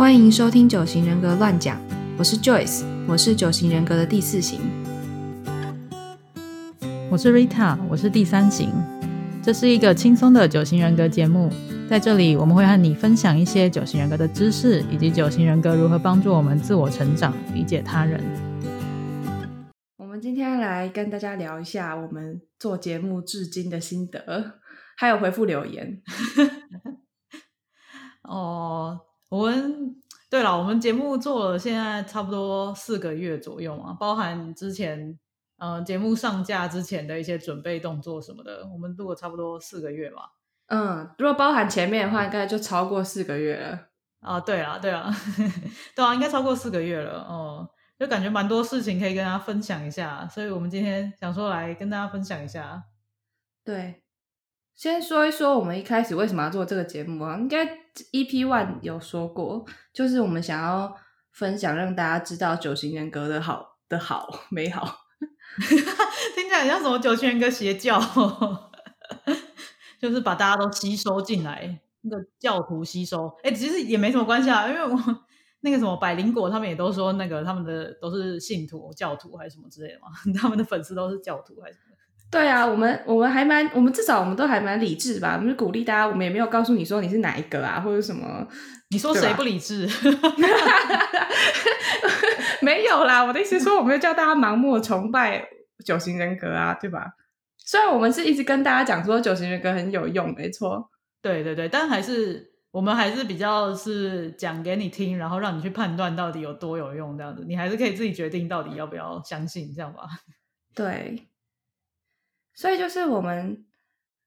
欢迎收听九型人格乱讲，我是 Joyce，我是九型人格的第四型。我是 Rita，我是第三型。这是一个轻松的九型人格节目，在这里我们会和你分享一些九型人格的知识，以及九型人格如何帮助我们自我成长、理解他人。我们今天来跟大家聊一下我们做节目至今的心得，还有回复留言。哦，我们对了，我们节目做了现在差不多四个月左右嘛，包含之前呃节目上架之前的一些准备动作什么的，我们录了差不多四个月嘛。嗯，如果包含前面的话，应该就超过四个月了。啊，对啊，对啊，对啊，应该超过四个月了。哦，就感觉蛮多事情可以跟大家分享一下，所以我们今天想说来跟大家分享一下。对，先说一说我们一开始为什么要做这个节目啊？应该 EP One 有说过，就是我们想要分享，让大家知道九型人格的好的好美好。听起来像什么九型人格邪教，就是把大家都吸收进来，那个教徒吸收。哎，其实也没什么关系啊，因为我那个什么百灵果，他们也都说那个他们的都是信徒、教徒还是什么之类的嘛，他们的粉丝都是教徒还是什么？对啊，我们我们还蛮，我们至少我们都还蛮理智吧。我们就鼓励大家，我们也没有告诉你说你是哪一个啊，或者什么。你说谁不理智？没有啦，我的意思说，我没有叫大家盲目崇拜九型人格啊，对吧？虽然我们是一直跟大家讲说九型人格很有用，没错。对对对，但还是我们还是比较是讲给你听，然后让你去判断到底有多有用，这样子，你还是可以自己决定到底要不要相信，这样吧。对。所以就是我们，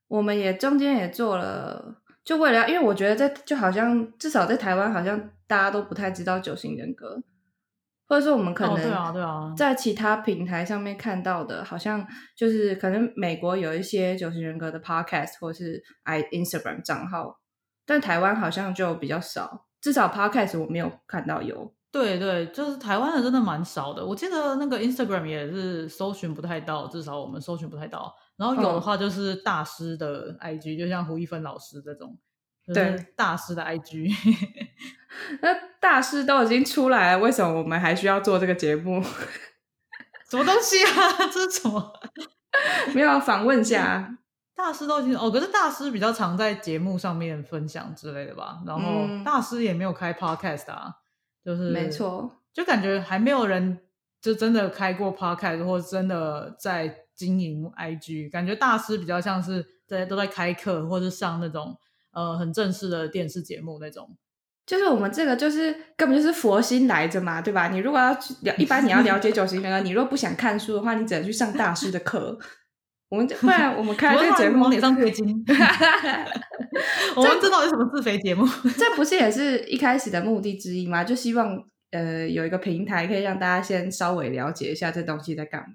我们也中间也做了，就为了，因为我觉得在就好像至少在台湾，好像大家都不太知道九型人格，或者说我们可能在其他平台上面看到的，好像就是可能美国有一些九型人格的 podcast 或是 i Instagram 账号，但台湾好像就比较少，至少 podcast 我没有看到有。对对，就是台湾的真的蛮少的，我记得那个 Instagram 也是搜寻不太到，至少我们搜寻不太到。然后有的话就是大师的 IG，就像胡一芬老师这种，对大师的 IG。那大师都已经出来了，为什么我们还需要做这个节目？什么东西啊？这是什么？没有访问下大师都已经哦，可是大师比较常在节目上面分享之类的吧。然后大师也没有开 Podcast 啊。就是没错，就感觉还没有人就真的开过 podcast 或真的在经营 IG，感觉大师比较像是在都在开课或者上那种呃很正式的电视节目那种。就是我们这个就是根本就是佛心来着嘛，对吧？你如果要了，一般你要了解九型人格，你如果不想看书的话，你只能去上大师的课。我们不然我们开这个节目往脸上贴金。我们这到底什么自肥节目？这不是也是一开始的目的之一吗？就希望呃有一个平台可以让大家先稍微了解一下这东西在干嘛。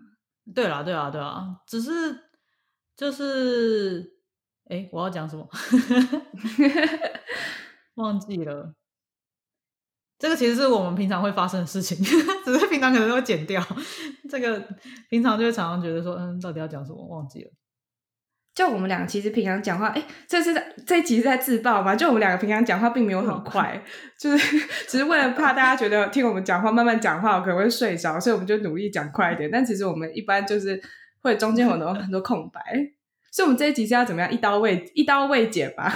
对啦，对啦，对啦，只是就是哎，我要讲什么？忘记了。这个其实是我们平常会发生的事情，只是平常可能会剪掉。这个平常就会常常觉得说，嗯，到底要讲什么？忘记了。就我们两个其实平常讲话，哎，这是这一集是在自爆吗？就我们两个平常讲话并没有很快，就是 只是为了怕大家觉得听我们讲话慢慢讲话可能会睡着，所以我们就努力讲快一点。但其实我们一般就是会中间很多很多空白，所以我们这一集是要怎么样一刀未一刀未剪吧？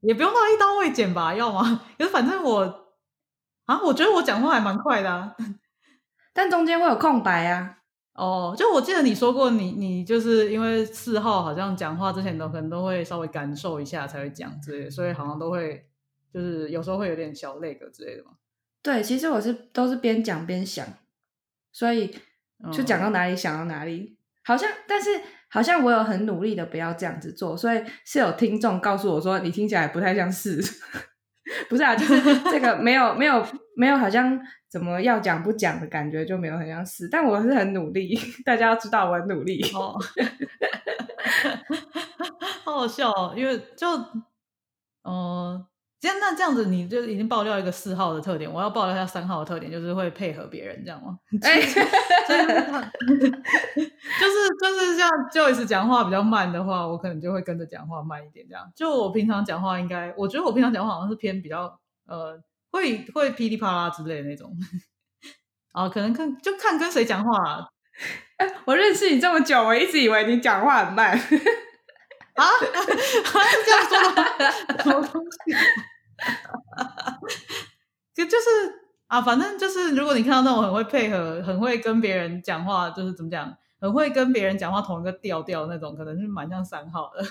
也不用到一刀未剪吧？要吗？可是反正我。啊，我觉得我讲话还蛮快的啊，但中间会有空白啊。哦，就我记得你说过，你你就是因为四号好像讲话之前都可能都会稍微感受一下才会讲之类的，所以好像都会就是有时候会有点小累个之类的嘛。对，其实我是都是边讲边想，所以就讲到哪里想到哪里。好像，但是好像我有很努力的不要这样子做，所以是有听众告诉我说，你听起来不太像是。不是啊，就是这个没有没有没有，好像怎么要讲不讲的感觉，就没有很像是。但我是很努力，大家要知道我很努力。哦，好好笑哦，因为就嗯。这样那这样子，你就已经爆料一个四号的特点。我要爆料一下三号的特点，就是会配合别人，这样吗？哎，就是就是像 Joyce 讲话比较慢的话，我可能就会跟着讲话慢一点。这样，就我平常讲话应该，我觉得我平常讲话好像是偏比较呃会会噼里啪啦之类的那种。啊，可能看就看跟谁讲话。哎，我认识你这么久，我一直以为你讲话很慢。啊，是 这样说的？什么东西？就就是啊，反正就是，如果你看到那种很会配合、很会跟别人讲话，就是怎么讲，很会跟别人讲话同一个调调那种，可能是蛮像三号的。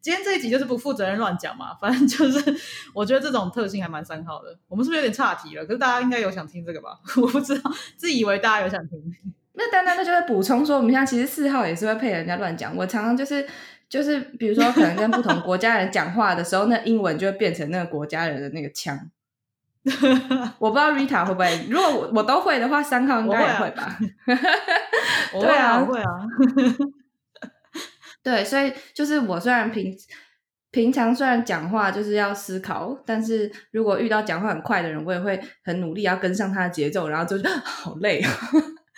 今天这一集就是不负责任乱讲嘛，反正就是我觉得这种特性还蛮三号的。我们是不是有点岔题了？可是大家应该有想听这个吧？我不知道，自以为大家有想听。那丹丹那就会补充说，我们现在其实四号也是会配人家乱讲。我常常就是就是，比如说可能跟不同国家人讲话的时候，那英文就会变成那个国家人的那个腔。我不知道 Rita 会不会，如果我我都会的话，三号应该也会吧？对啊，会啊。对，所以就是我虽然平平常虽然讲话就是要思考，但是如果遇到讲话很快的人，我也会很努力要跟上他的节奏，然后就好累。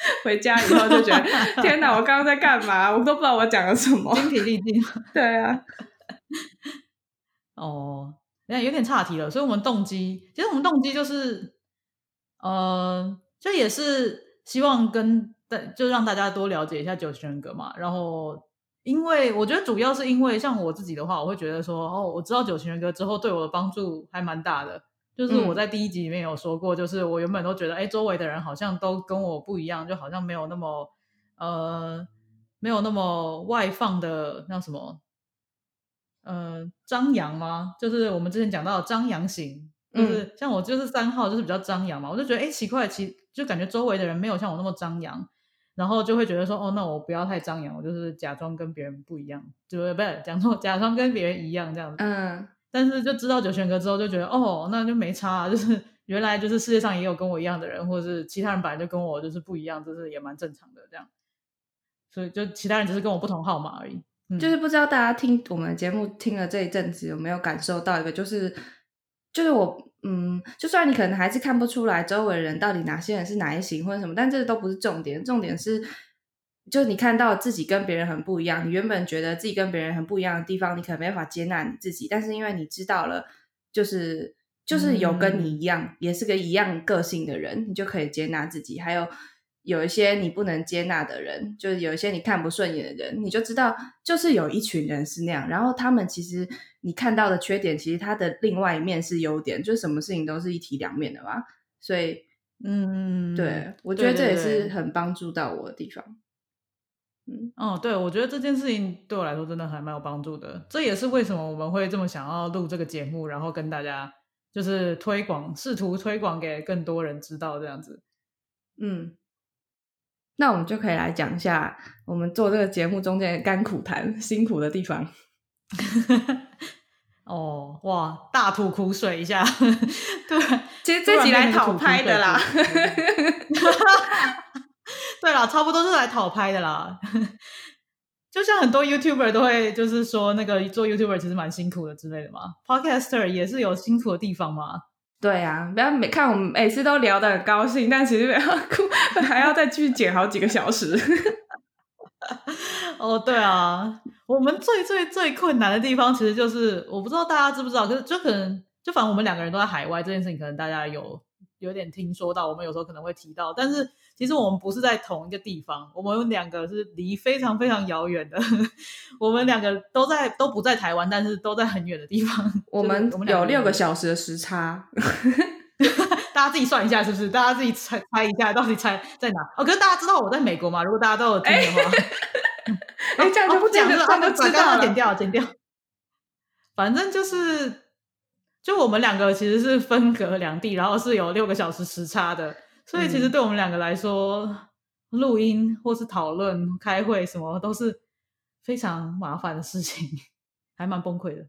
回家以后就觉得 天哪，我刚刚在干嘛？我都不知道我讲了什么，精疲力尽。对啊，哦，那有点岔题了。所以，我们动机其实我们动机就是，呃，就也是希望跟大就让大家多了解一下九型人格嘛。然后，因为我觉得主要是因为像我自己的话，我会觉得说，哦，我知道九型人格之后，对我的帮助还蛮大的。就是我在第一集里面有说过，就是我原本都觉得，哎，周围的人好像都跟我不一样，就好像没有那么呃，没有那么外放的那什么，呃，张扬吗？就是我们之前讲到张扬型，就是像我就是三号，就是比较张扬嘛。我就觉得，哎，奇怪，其就感觉周围的人没有像我那么张扬，然后就会觉得说，哦，那我不要太张扬，我就是假装跟别人不一样，就不是讲错，假装跟别人一样这样子。嗯。但是就知道九玄哥之后，就觉得哦，那就没差，就是 原来就是世界上也有跟我一样的人，或者是其他人本来就跟我就是不一样，就是也蛮正常的这样。所以就其他人只是跟我不同号码而已。就是不知道大家听我们节目听了这一阵子，有没有感受到一个，就是就是我嗯，就算你可能还是看不出来周围人到底哪些人是哪一型或者什么，但这都不是重点，重点是。就你看到自己跟别人很不一样，你原本觉得自己跟别人很不一样的地方，你可能没办法接纳你自己。但是因为你知道了，就是就是有跟你一样，也是个一样个性的人，你就可以接纳自己。还有有一些你不能接纳的人，就是有一些你看不顺眼的人，你就知道，就是有一群人是那样。然后他们其实你看到的缺点，其实他的另外一面是优点，就是什么事情都是一体两面的嘛。所以，嗯，对我觉得这也是很帮助到我的地方。哦，对，我觉得这件事情对我来说真的还蛮有帮助的。这也是为什么我们会这么想要录这个节目，然后跟大家就是推广，试图推广给更多人知道这样子。嗯，那我们就可以来讲一下我们做这个节目中间的甘苦谈、辛苦的地方。哦，哇，大吐苦水一下。对，其实这集来讨拍的啦。对啦，差不多是来讨拍的啦。就像很多 YouTuber 都会就是说，那个做 YouTuber 其实蛮辛苦的之类的嘛。Podcaster 也是有辛苦的地方嘛。对啊，不要每看我们每次都聊得很高兴，但其实 还要再继续剪好几个小时。哦，对啊，我们最最最困难的地方，其实就是我不知道大家知不知道，可是就可能就反正我们两个人都在海外这件事情，可能大家有有点听说到，我们有时候可能会提到，但是。其实我们不是在同一个地方，我们两个是离非常非常遥远的。我们两个都在都不在台湾，但是都在很远的地方。我们有六个小时的时差，大家自己算一下是不是？大家自己猜猜一下，到底猜在哪？哦，可是大家知道我在美国吗？如果大家都有听的话，哎，这样就不讲了，他们知道了，剪掉，剪掉。反正就是，就我们两个其实是分隔两地，然后是有六个小时时差的。所以其实对我们两个来说，录音或是讨论、开会什么都是非常麻烦的事情，还蛮崩溃的。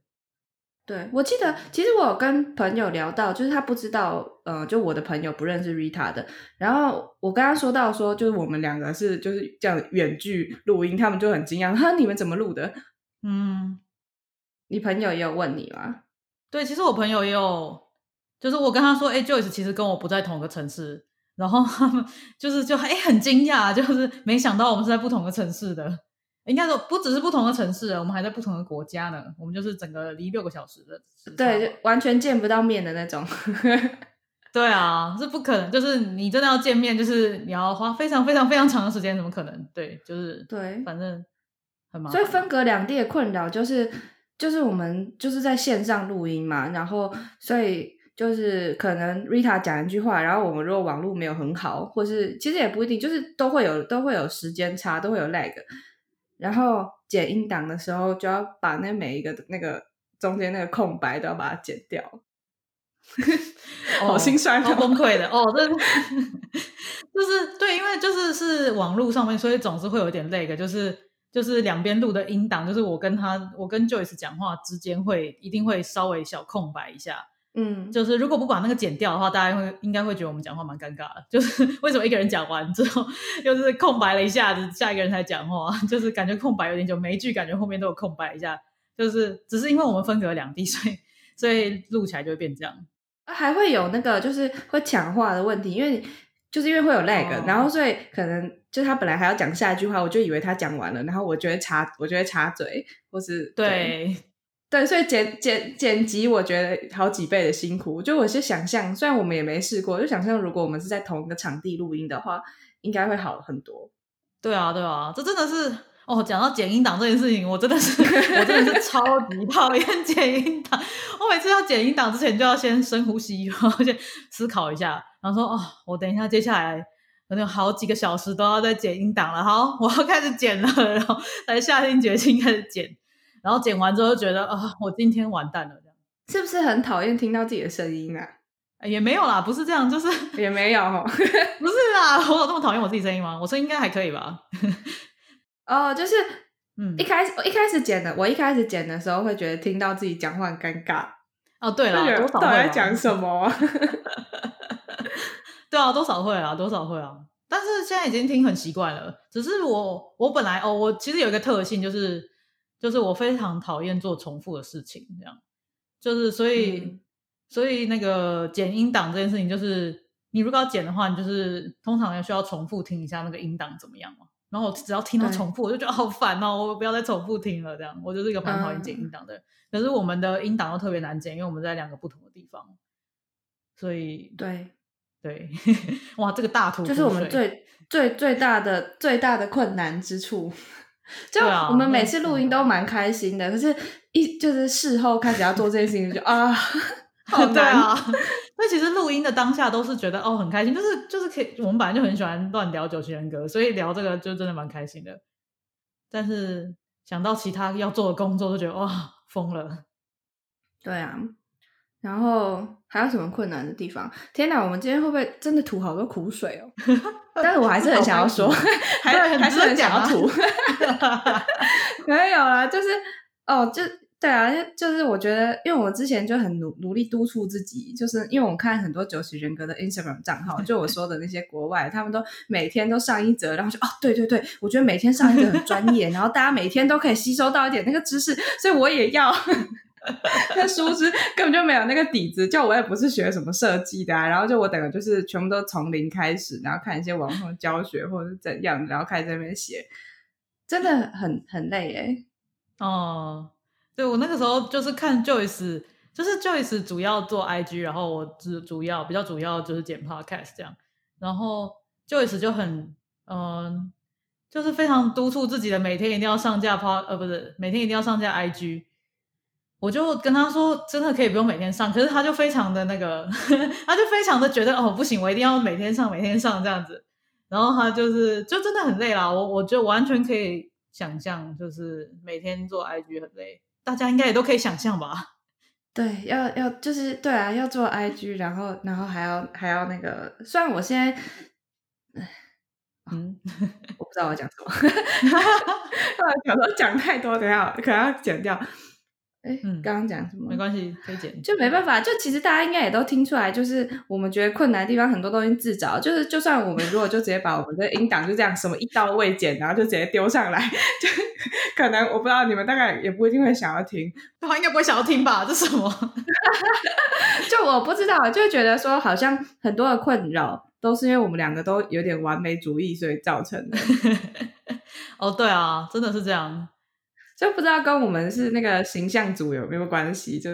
对我记得，其实我有跟朋友聊到，就是他不知道，呃，就我的朋友不认识 Rita 的。然后我跟他说到说，就是我们两个是就是这样远距录音，他们就很惊讶，哈，你们怎么录的？嗯，你朋友也有问你吗？对，其实我朋友也有，就是我跟他说，哎，Joyce 其实跟我不在同一个城市。然后他们就是就哎很惊讶，就是没想到我们是在不同的城市的，应该说不只是不同的城市，我们还在不同的国家呢。我们就是整个离六个小时的，对，完全见不到面的那种。对啊，是不可能。就是你真的要见面，就是你要花非常非常非常长的时间，怎么可能？对，就是对，反正很麻烦。所以分隔两地的困扰就是，就是我们就是在线上录音嘛，然后所以就是可能 Rita 讲一句话，然后我们如果网络没有很好，或是其实也不一定，就是都会有都会有时间差，都会有 lag。然后剪音档的时候，就要把那每一个那个中间那个空白都要把它剪掉。好心酸，好崩溃的哦！这 就是对，因为就是是网络上面，所以总是会有点 lag，。就是就是两边录的音档，就是我跟他，我跟 Joyce 讲话之间会一定会稍微小空白一下。嗯，就是如果不把那个剪掉的话，大家会应该会觉得我们讲话蛮尴尬的。就是 为什么一个人讲完之后，又是空白了一下子，下一个人才讲话，就是感觉空白有点久，每一句感觉后面都有空白一下。就是只是因为我们分隔两地，所以所以录起来就会变这样。还会有那个就是会抢话的问题，因为就是因为会有 lag，然后所以可能就他本来还要讲下一句话，我就以为他讲完了，然后我就会插，我就会插嘴，或是对对，所以剪剪剪辑我觉得好几倍的辛苦。就我是想象，虽然我们也没试过，就想象如果我们是在同一个场地录音的话，应该会好很多。对啊，对啊，这真的是。哦，讲到剪音档这件事情，我真的是，我真的是超级 讨厌剪音档。我每次要剪音档之前，就要先深呼吸，然后先思考一下，然后说：“哦，我等一下接下来可能有好几个小时都要在剪音档了。好，我要开始剪了。”然后才下定决心开始剪。然后剪完之后就觉得啊，我今天完蛋了，这样是不是很讨厌听到自己的声音啊？也没有啦，不是这样，就是 也没有，不是啦，我有这么讨厌我自己声音吗？我声音应该还可以吧。哦，就是，嗯，一开始一开始剪的，我一开始剪的时候会觉得听到自己讲话很尴尬。哦，对了，多少会在讲什么？对啊，多少会啊，多少会啊。但是现在已经听很习惯了。只是我，我本来哦，我其实有一个特性，就是就是我非常讨厌做重复的事情，这样。就是所以所以那个剪音档这件事情，就是你如果要剪的话，你就是通常要需要重复听一下那个音档怎么样嘛。然后我只要听到重复，我就觉得好烦哦！我不要再重复听了，这样我就是一个蛮讨厌剪音档的人。可是我们的音档又特别难剪，因为我们在两个不同的地方，所以对对，哇，这个大图就是我们最最最大的最大的困难之处。就我们每次录音都蛮开心的，可是一就是事后开始要做这件事情，就啊。好难啊，那其实录音的当下都是觉得哦很开心，就是就是可以，我们本来就很喜欢乱聊九型人格，所以聊这个就真的蛮开心的。但是想到其他要做的工作，就觉得哇疯了。对啊，然后还有什么困难的地方？天哪，我们今天会不会真的吐好多苦水哦？但是我还是很想要说，还还是很想要吐。没有啦，就是哦就。对啊，就是我觉得，因为我之前就很努努力督促自己，就是因为我看很多九型人格的 Instagram 账号，就我说的那些国外，他们都每天都上一则，然后就哦，对对对，我觉得每天上一则很专业，然后大家每天都可以吸收到一点那个知识，所以我也要。那殊不知根本就没有那个底子，就我也不是学什么设计的啊，然后就我等于就是全部都从零开始，然后看一些网上教学或者是怎样，然后开始在那边写，真的很很累哎，哦。对我那个时候就是看 Joyce，就是 Joyce 主要做 IG，然后我主主要比较主要就是剪 Podcast 这样，然后 Joyce 就很嗯，就是非常督促自己的每天一定要上架 Pod，呃，不是每天一定要上架 IG，我就跟他说真的可以不用每天上，可是他就非常的那个，他就非常的觉得哦不行，我一定要每天上每天上这样子，然后他就是就真的很累啦，我我觉得完全可以想象，就是每天做 IG 很累。大家应该也都可以想象吧？对，要要就是对啊，要做 IG，然后然后还要还要那个，虽然我现在，嗯，我不知道我讲什么，讲说讲太多，等下可能要剪掉。哎，刚刚讲什么？没关系，可以剪。就没办法，就其实大家应该也都听出来，就是我们觉得困难的地方很多东西自找。就是就算我们如果就直接把我们的音档就这样什么一刀未剪，然后就直接丢上来，就 可能我不知道你们大概也不一定会想要听，他应该不会想要听吧？这什么？就我不知道，就觉得说好像很多的困扰都是因为我们两个都有点完美主义，所以造成的。哦，对啊，真的是这样。就不知道跟我们是那个形象组有没有关系？就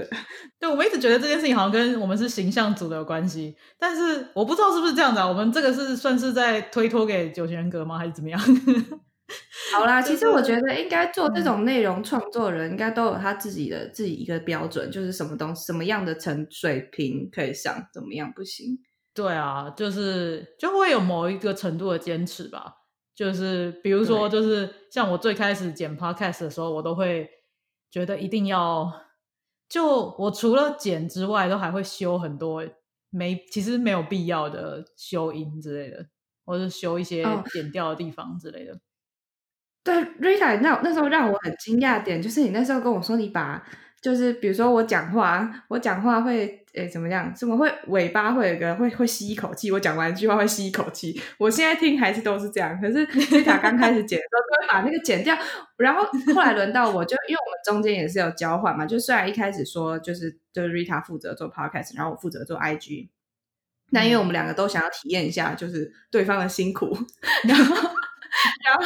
对我们一直觉得这件事情好像跟我们是形象组的有关系，但是我不知道是不是这样的。我们这个是算是在推脱给九型人格吗？还是怎么样？好啦，其实我觉得应该做这种内容创作人，应该都有他自己的自己一个标准，就是什么东西什么样的成水平可以上，怎么样不行。对啊，就是就会有某一个程度的坚持吧。就是比如说，就是像我最开始剪 podcast 的时候，我都会觉得一定要，就我除了剪之外，都还会修很多没其实没有必要的修音之类的，或者修一些剪掉的地方之类的。对，Rita，那那时候让我很惊讶点，就是你那时候跟我说，你把就是比如说我讲话，我讲话会诶怎么样？怎么会尾巴会有一个会会吸一口气？我讲完一句话会吸一口气。我现在听还是都是这样，可是 Rita 刚开始剪的时候就会把那个剪掉，然后后来轮到我就因为我们中间也是有交换嘛，就虽然一开始说就是就是 Rita 负责做 Podcast，然后我负责做 IG，那因为我们两个都想要体验一下就是对方的辛苦，然后。然后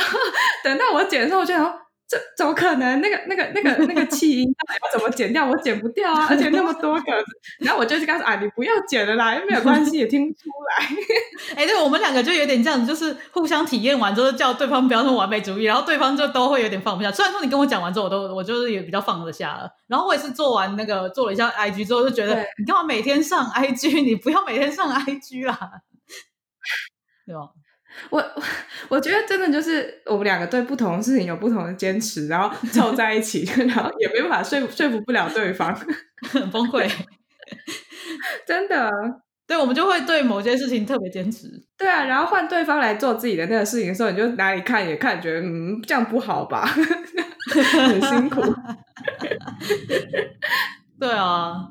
等到我剪的时候，我就想，这怎么可能？那个、那个、那个、那个气音要怎么剪掉？我剪不掉啊！而且那么多个，然后我就去告诉啊，你不要剪了啦，又没有关系，也听不出来。哎，对我们两个就有点这样子，就是互相体验完之后，叫对方不要那么完美主义，然后对方就都会有点放不下。虽然说你跟我讲完之后，我都我就是也比较放得下了。然后我也是做完那个做了一下 IG 之后，就觉得你干嘛每天上 IG？你不要每天上 IG 啦，对吧？我我觉得真的就是我们两个对不同的事情有不同的坚持，然后凑在一起，然后也没办法说服说服不了对方，很崩溃。真的，对我们就会对某件事情特别坚持。对啊，然后换对方来做自己的那个事情的时候，你就哪里看也看，觉得嗯这样不好吧，很辛苦。对啊，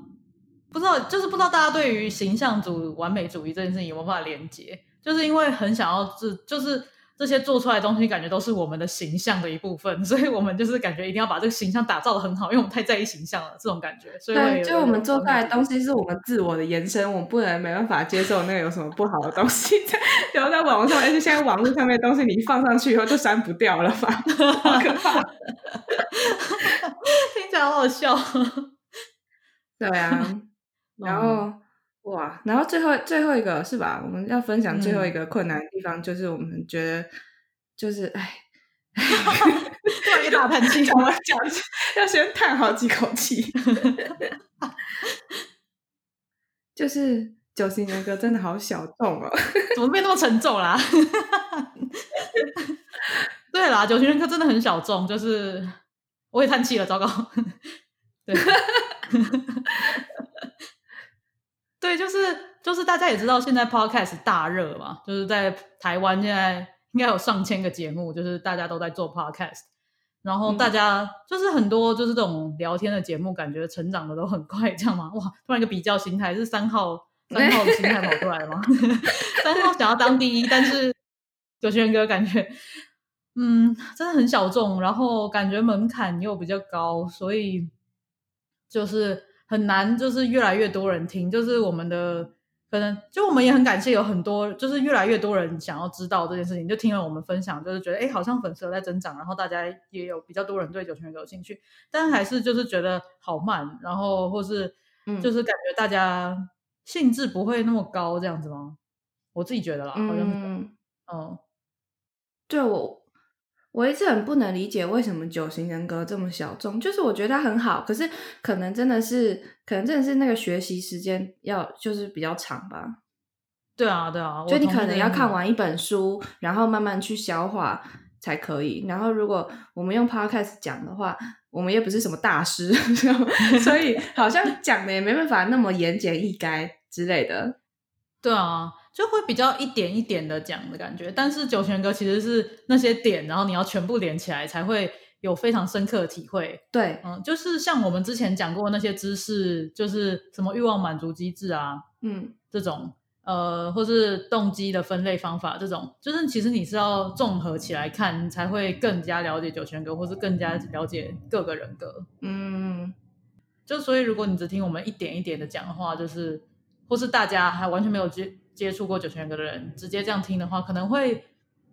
不知道就是不知道大家对于形象主完美主义这件事情有没有办法连接？就是因为很想要这，就是这些做出来的东西，感觉都是我们的形象的一部分，所以我们就是感觉一定要把这个形象打造的很好，因为我们太在意形象了，这种感觉。对，就我们做出来的东西是我们自我的延伸，我们不能没办法接受那个有什么不好的东西 然后在网络上，而且现在网络上面的东西，你一放上去以后就删不掉了嘛，好可怕，听起来好好笑。对啊，然后。哇，然后最后最后一个是吧？我们要分享最后一个困难的地方，就是我们觉得就是哎，突然一大 叹气，我讲要先叹好几口气，就是九型人格真的好小众哦，怎么变那么沉重啦？对啦，九型人格真的很小众，就是我也叹气了，糟糕，对。对，就是就是大家也知道，现在 podcast 大热嘛，就是在台湾现在应该有上千个节目，就是大家都在做 podcast，然后大家就是很多就是这种聊天的节目，感觉成长的都很快，这样吗？哇，突然一个比较心态，是三号三号的心态跑出来了吗？三号想要当第一，但是九轩哥感觉嗯，真的很小众，然后感觉门槛又比较高，所以就是。很难，就是越来越多人听，就是我们的可能，就我们也很感谢有很多，就是越来越多人想要知道这件事情，就听了我们分享，就是觉得哎，好像粉丝在增长，然后大家也有比较多人对九泉有兴趣，但还是就是觉得好慢，然后或是就是感觉大家兴致不会那么高，这样子吗？我自己觉得啦，好像是，嗯，对我。我一直很不能理解为什么九型人格这么小众，就是我觉得它很好，可是可能真的是，可能真的是那个学习时间要就是比较长吧。对啊，对啊，就你可能要看完一本书，然后慢慢去消化才可以。然后如果我们用 podcast 讲的话，我们也不是什么大师，所以好像讲的也没办法那么言简意赅之类的。对啊。就会比较一点一点的讲的感觉，但是九泉哥其实是那些点，然后你要全部连起来，才会有非常深刻的体会。对，嗯，就是像我们之前讲过那些知识，就是什么欲望满足机制啊，嗯，这种，呃，或是动机的分类方法，这种，就是其实你是要综合起来看，才会更加了解九泉格，或是更加了解各个人格。嗯，就所以如果你只听我们一点一点的讲的话，就是，或是大家还完全没有接。接触过九泉人格的人，直接这样听的话，可能会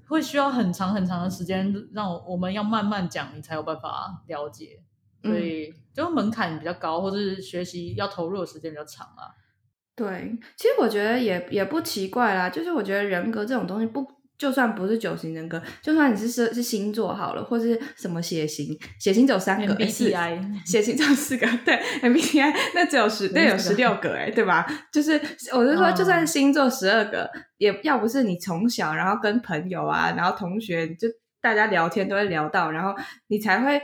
会需要很长很长的时间，让我们要慢慢讲，你才有办法了解。所以就门槛比较高，或者是学习要投入的时间比较长啊。对，其实我觉得也也不奇怪啦，就是我觉得人格这种东西不。就算不是九型人格，就算你是是是星座好了，或是什么血型，血型只有三个，MBTI 血型只有四个，对，MBTI 那只有十，那有十六个，哎，对吧？就是我是说，就算星座十二个，也要不是你从小然后跟朋友啊，然后同学就大家聊天都会聊到，然后你才会。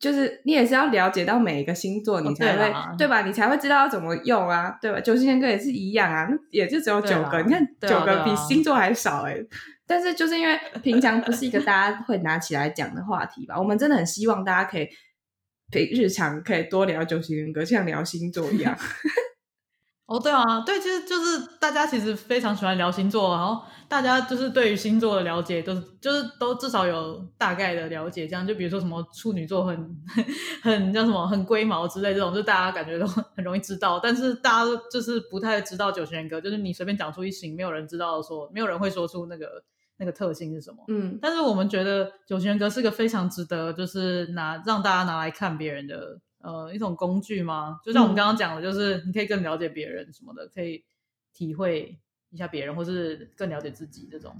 就是你也是要了解到每一个星座，你才会对吧？你才会知道要怎么用啊，对吧？九星人格也是一样啊，也就只有九个，你看九个比星座还少哎。但是就是因为平常不是一个大家会拿起来讲的话题吧，我们真的很希望大家可以平日常可以多聊九星人格，像聊星座一样。哦，对啊，对，其实就是大家其实非常喜欢聊星座，然后大家就是对于星座的了解都是就是都至少有大概的了解，这样就比如说什么处女座很 很叫什么很龟毛之类这种，就大家感觉都很容易知道，但是大家就是不太知道九型人格，就是你随便讲出一型，没有人知道说，没有人会说出那个那个特性是什么。嗯，但是我们觉得九型人格是个非常值得就是拿让大家拿来看别人的。呃，一种工具吗？就像我们刚刚讲的，就是你可以更了解别人什么的，可以体会一下别人，或是更了解自己这种。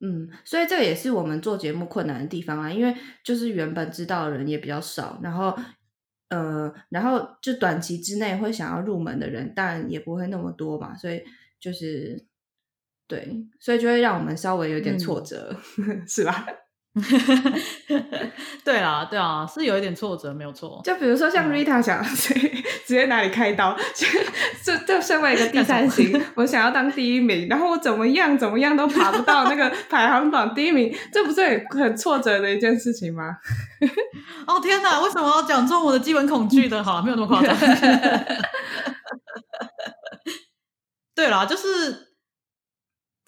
嗯，所以这个也是我们做节目困难的地方啊，因为就是原本知道的人也比较少，然后呃，然后就短期之内会想要入门的人，当然也不会那么多嘛，所以就是对，所以就会让我们稍微有点挫折，是吧？对啦，对啊，是有一点挫折，没有错。就比如说像 Rita 想 直直接哪里开刀，就就身为一个第三型，我想要当第一名，然后我怎么样怎么样都爬不到那个 排行榜第一名，这不是很很挫折的一件事情吗？哦天哪，为什么要讲中我的基本恐惧的？好，没有那么夸张。对啦，就是。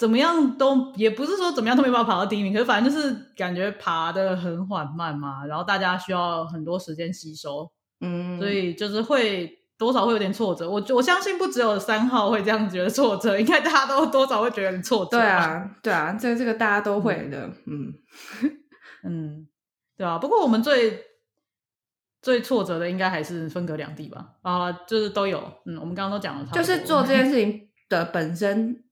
怎么样都也不是说怎么样都没办法爬到第一名，可是反正就是感觉爬的很缓慢嘛，然后大家需要很多时间吸收，嗯，所以就是会多少会有点挫折。我我相信不只有三号会这样觉得挫折，应该大家都多少会觉得很挫折。对啊，对啊，这这个大家都会的，嗯 嗯，对啊。不过我们最最挫折的应该还是分隔两地吧？啊，就是都有，嗯，我们刚刚都讲了，就是做这件事情的本身。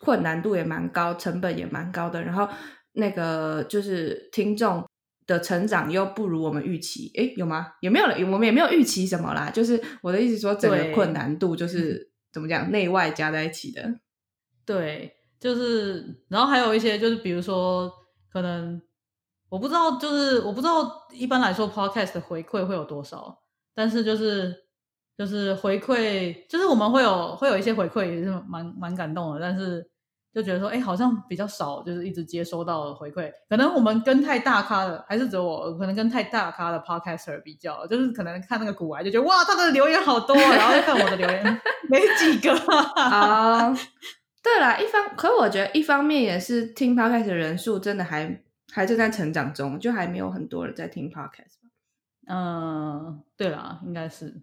困难度也蛮高，成本也蛮高的，然后那个就是听众的成长又不如我们预期，诶，有吗？有没有？我们也没有预期什么啦。就是我的意思说，整个困难度就是怎么讲，内外加在一起的。对，就是然后还有一些就是，比如说可能我不知道，就是我不知道一般来说 podcast 的回馈会有多少，但是就是。就是回馈，就是我们会有会有一些回馈，也是蛮蛮感动的。但是就觉得说，哎，好像比较少，就是一直接收到的回馈。可能我们跟太大咖的，还是只有我，可能跟太大咖的 podcaster 比较，就是可能看那个古玩就觉得哇，他的留言好多，然后看我的留言没几个。啊，对了，一方，可我觉得一方面也是听 podcast 的人数真的还还正在成长中，就还没有很多人在听 podcast。嗯，对啦，应该是。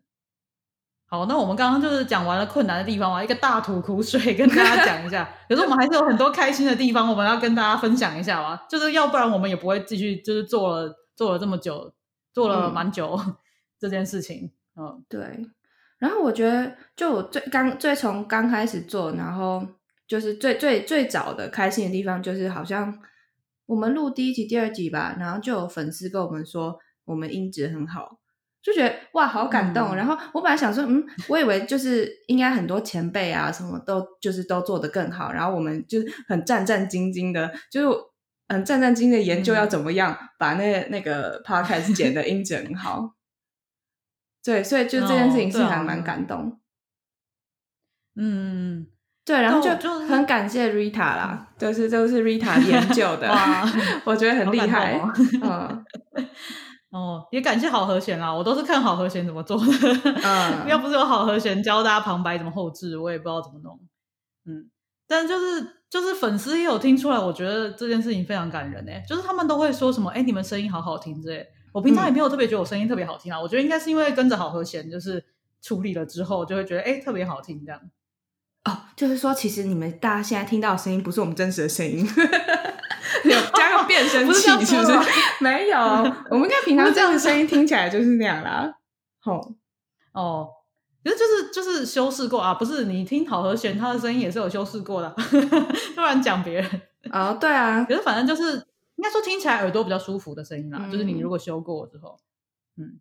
好，那我们刚刚就是讲完了困难的地方嘛，一个大吐苦水跟大家讲一下。可是我们还是有很多开心的地方，我们要跟大家分享一下嘛。就是要不然我们也不会继续，就是做了做了这么久，做了蛮久这件事情。嗯，对。然后我觉得，就我最刚最从刚开始做，然后就是最最最早的开心的地方，就是好像我们录第一集、第二集吧，然后就有粉丝跟我们说，我们音质很好。就觉得哇，好感动。然后我本来想说，嗯，我以为就是应该很多前辈啊，什么都就是都做得更好。然后我们就是很战战兢兢的，就是很战战兢兢的研究要怎么样把那那个 podcast 剪的音质很好。对，所以就这件事情是还蛮感动。嗯，对，然后就很感谢 Rita 啦，就是就是 Rita 研究的，我觉得很厉害。嗯。哦，也感谢好和弦啦，我都是看好和弦怎么做的。嗯，要不是有好和弦教大家旁白怎么后置，我也不知道怎么弄。嗯，但就是就是粉丝也有听出来，我觉得这件事情非常感人诶。就是他们都会说什么，哎，你们声音好好听之类。我平常也没有特别觉得我声音特别好听啊，我觉得应该是因为跟着好和弦，就是处理了之后，就会觉得哎特别好听这样。哦，就是说其实你们大家现在听到的声音不是我们真实的声音。有加个变声器是不是？没有，我们应该平常这样的声音听起来就是那样啦。吼哦，其实就是就是修饰过啊，不是你听陶和弦他的声音也是有修饰过的，突然讲别人啊，对啊，可是反正就是应该说听起来耳朵比较舒服的声音啦，就是你如果修过之后，嗯，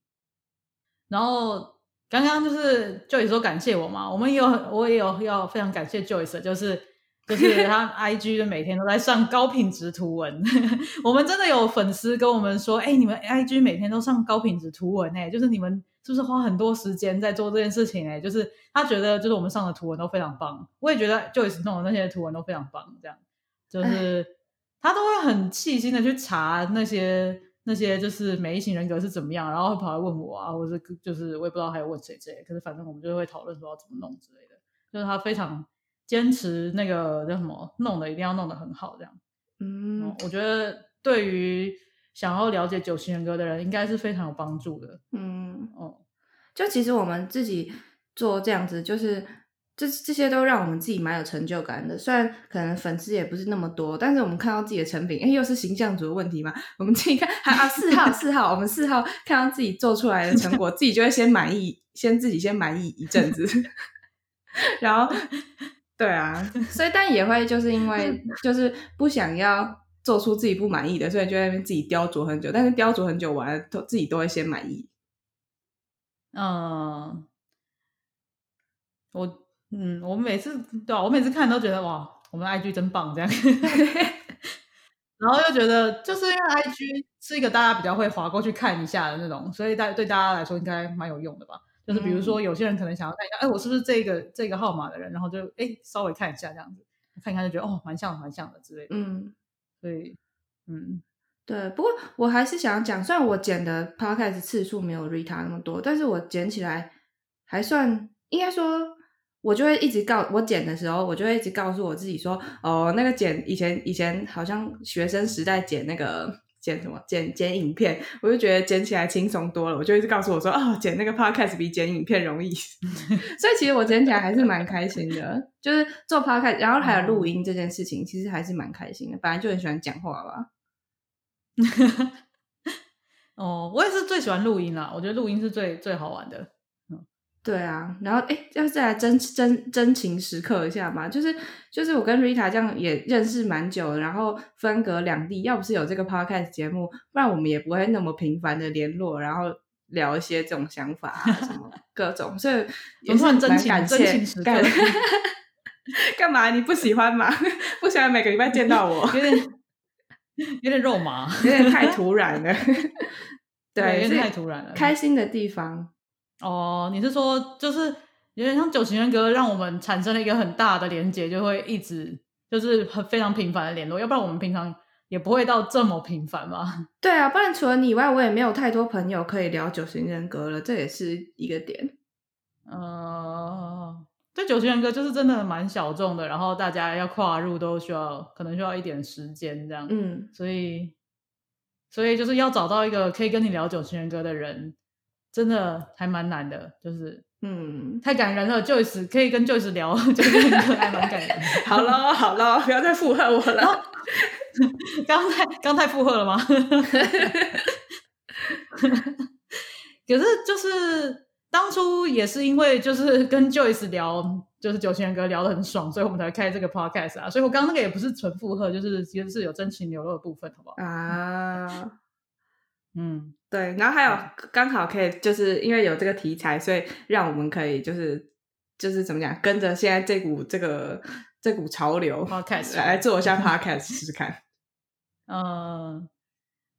然后刚刚就是 Joyce 说感谢我嘛，我们也有我也有要非常感谢 Joyce，就是。就是他 IG 就每天都在上高品质图文，我们真的有粉丝跟我们说，哎，你们 IG 每天都上高品质图文哎，就是你们是不是花很多时间在做这件事情哎？就是他觉得就是我们上的图文都非常棒，我也觉得 Joyce 弄的那些图文都非常棒，这样就是他都会很细心的去查那些那些就是每一型人格是怎么样，然后会跑来问我啊，或者就是我也不知道还有问谁之类，可是反正我们就会讨论说要怎么弄之类的，就是他非常。坚持那个叫什么，弄的一定要弄得很好，这样。嗯，我觉得对于想要了解九型人格的人，应该是非常有帮助的。嗯，哦，就其实我们自己做这样子，就是这这些都让我们自己蛮有成就感的。虽然可能粉丝也不是那么多，但是我们看到自己的成品，哎，又是形象组的问题嘛。我们自己看，啊，四号四号，我们四号看到自己做出来的成果，自己就会先满意，先自己先满意一阵子，然后。对啊，所以但也会就是因为 就是不想要做出自己不满意的，所以就在那边自己雕琢很久。但是雕琢很久完，都自己都会先满意。嗯，我嗯，我每次对啊，我每次看都觉得哇，我们 IG 真棒这样。然后又觉得就是因为 IG 是一个大家比较会划过去看一下的那种，所以大对大家来说应该蛮有用的吧。就是比如说，有些人可能想要看一下，哎，我是不是这个这个号码的人？然后就哎，稍微看一下这样子，看一看就觉得哦，蛮像蛮像的之类的。嗯，对，嗯，对。不过我还是想讲，虽然我剪的 podcast 次数没有 Rita 那么多，但是我剪起来还算，应该说，我就会一直告我剪的时候，我就会一直告诉我自己说，哦，那个剪以前以前好像学生时代剪那个。剪什么？剪剪影片，我就觉得剪起来轻松多了。我就一直告诉我说：“哦，剪那个 podcast 比剪影片容易。”所以其实我剪起来还是蛮开心的。就是做 podcast，然后还有录音这件事情，其实还是蛮开心的。本来就很喜欢讲话吧。哦，我也是最喜欢录音啦。我觉得录音是最最好玩的。对啊，然后哎，要再来真真真情时刻一下嘛，就是就是我跟 Rita 这样也认识蛮久，然后分隔两地，要不是有这个 podcast 节目，不然我们也不会那么频繁的联络，然后聊一些这种想法啊什么各种，所以 也算真情真情时刻。干嘛？你不喜欢吗？不喜欢每个礼拜见到我，有点有点肉麻，有点太突然了。对，有点太突然了。开心的地方。哦，你是说就是有点像九型人格，让我们产生了一个很大的连接，就会一直就是很非常频繁的联络，要不然我们平常也不会到这么频繁嘛。对啊，不然除了你以外，我也没有太多朋友可以聊九型人格了，这也是一个点。呃，这九型人格就是真的蛮小众的，然后大家要跨入都需要可能需要一点时间这样。嗯，所以所以就是要找到一个可以跟你聊九型人格的人。真的还蛮难的，就是嗯，太感人了。Joyce 可以跟 Joyce 聊，就是还蛮感人。好了好了，不要再附和我了。刚才刚太附和了吗？可是就是当初也是因为就是跟 Joyce 聊，就是九千哥聊得很爽，所以我们才开这个 podcast 啊。所以我刚刚那个也不是纯附和，就是其实是有真情流露的部分，好不好？啊。嗯，对，然后还有刚好可以，就是因为有这个题材，所以让我们可以就是就是怎么讲，跟着现在这股这个这股潮流，podcast 来做一下 podcast 试试看。嗯，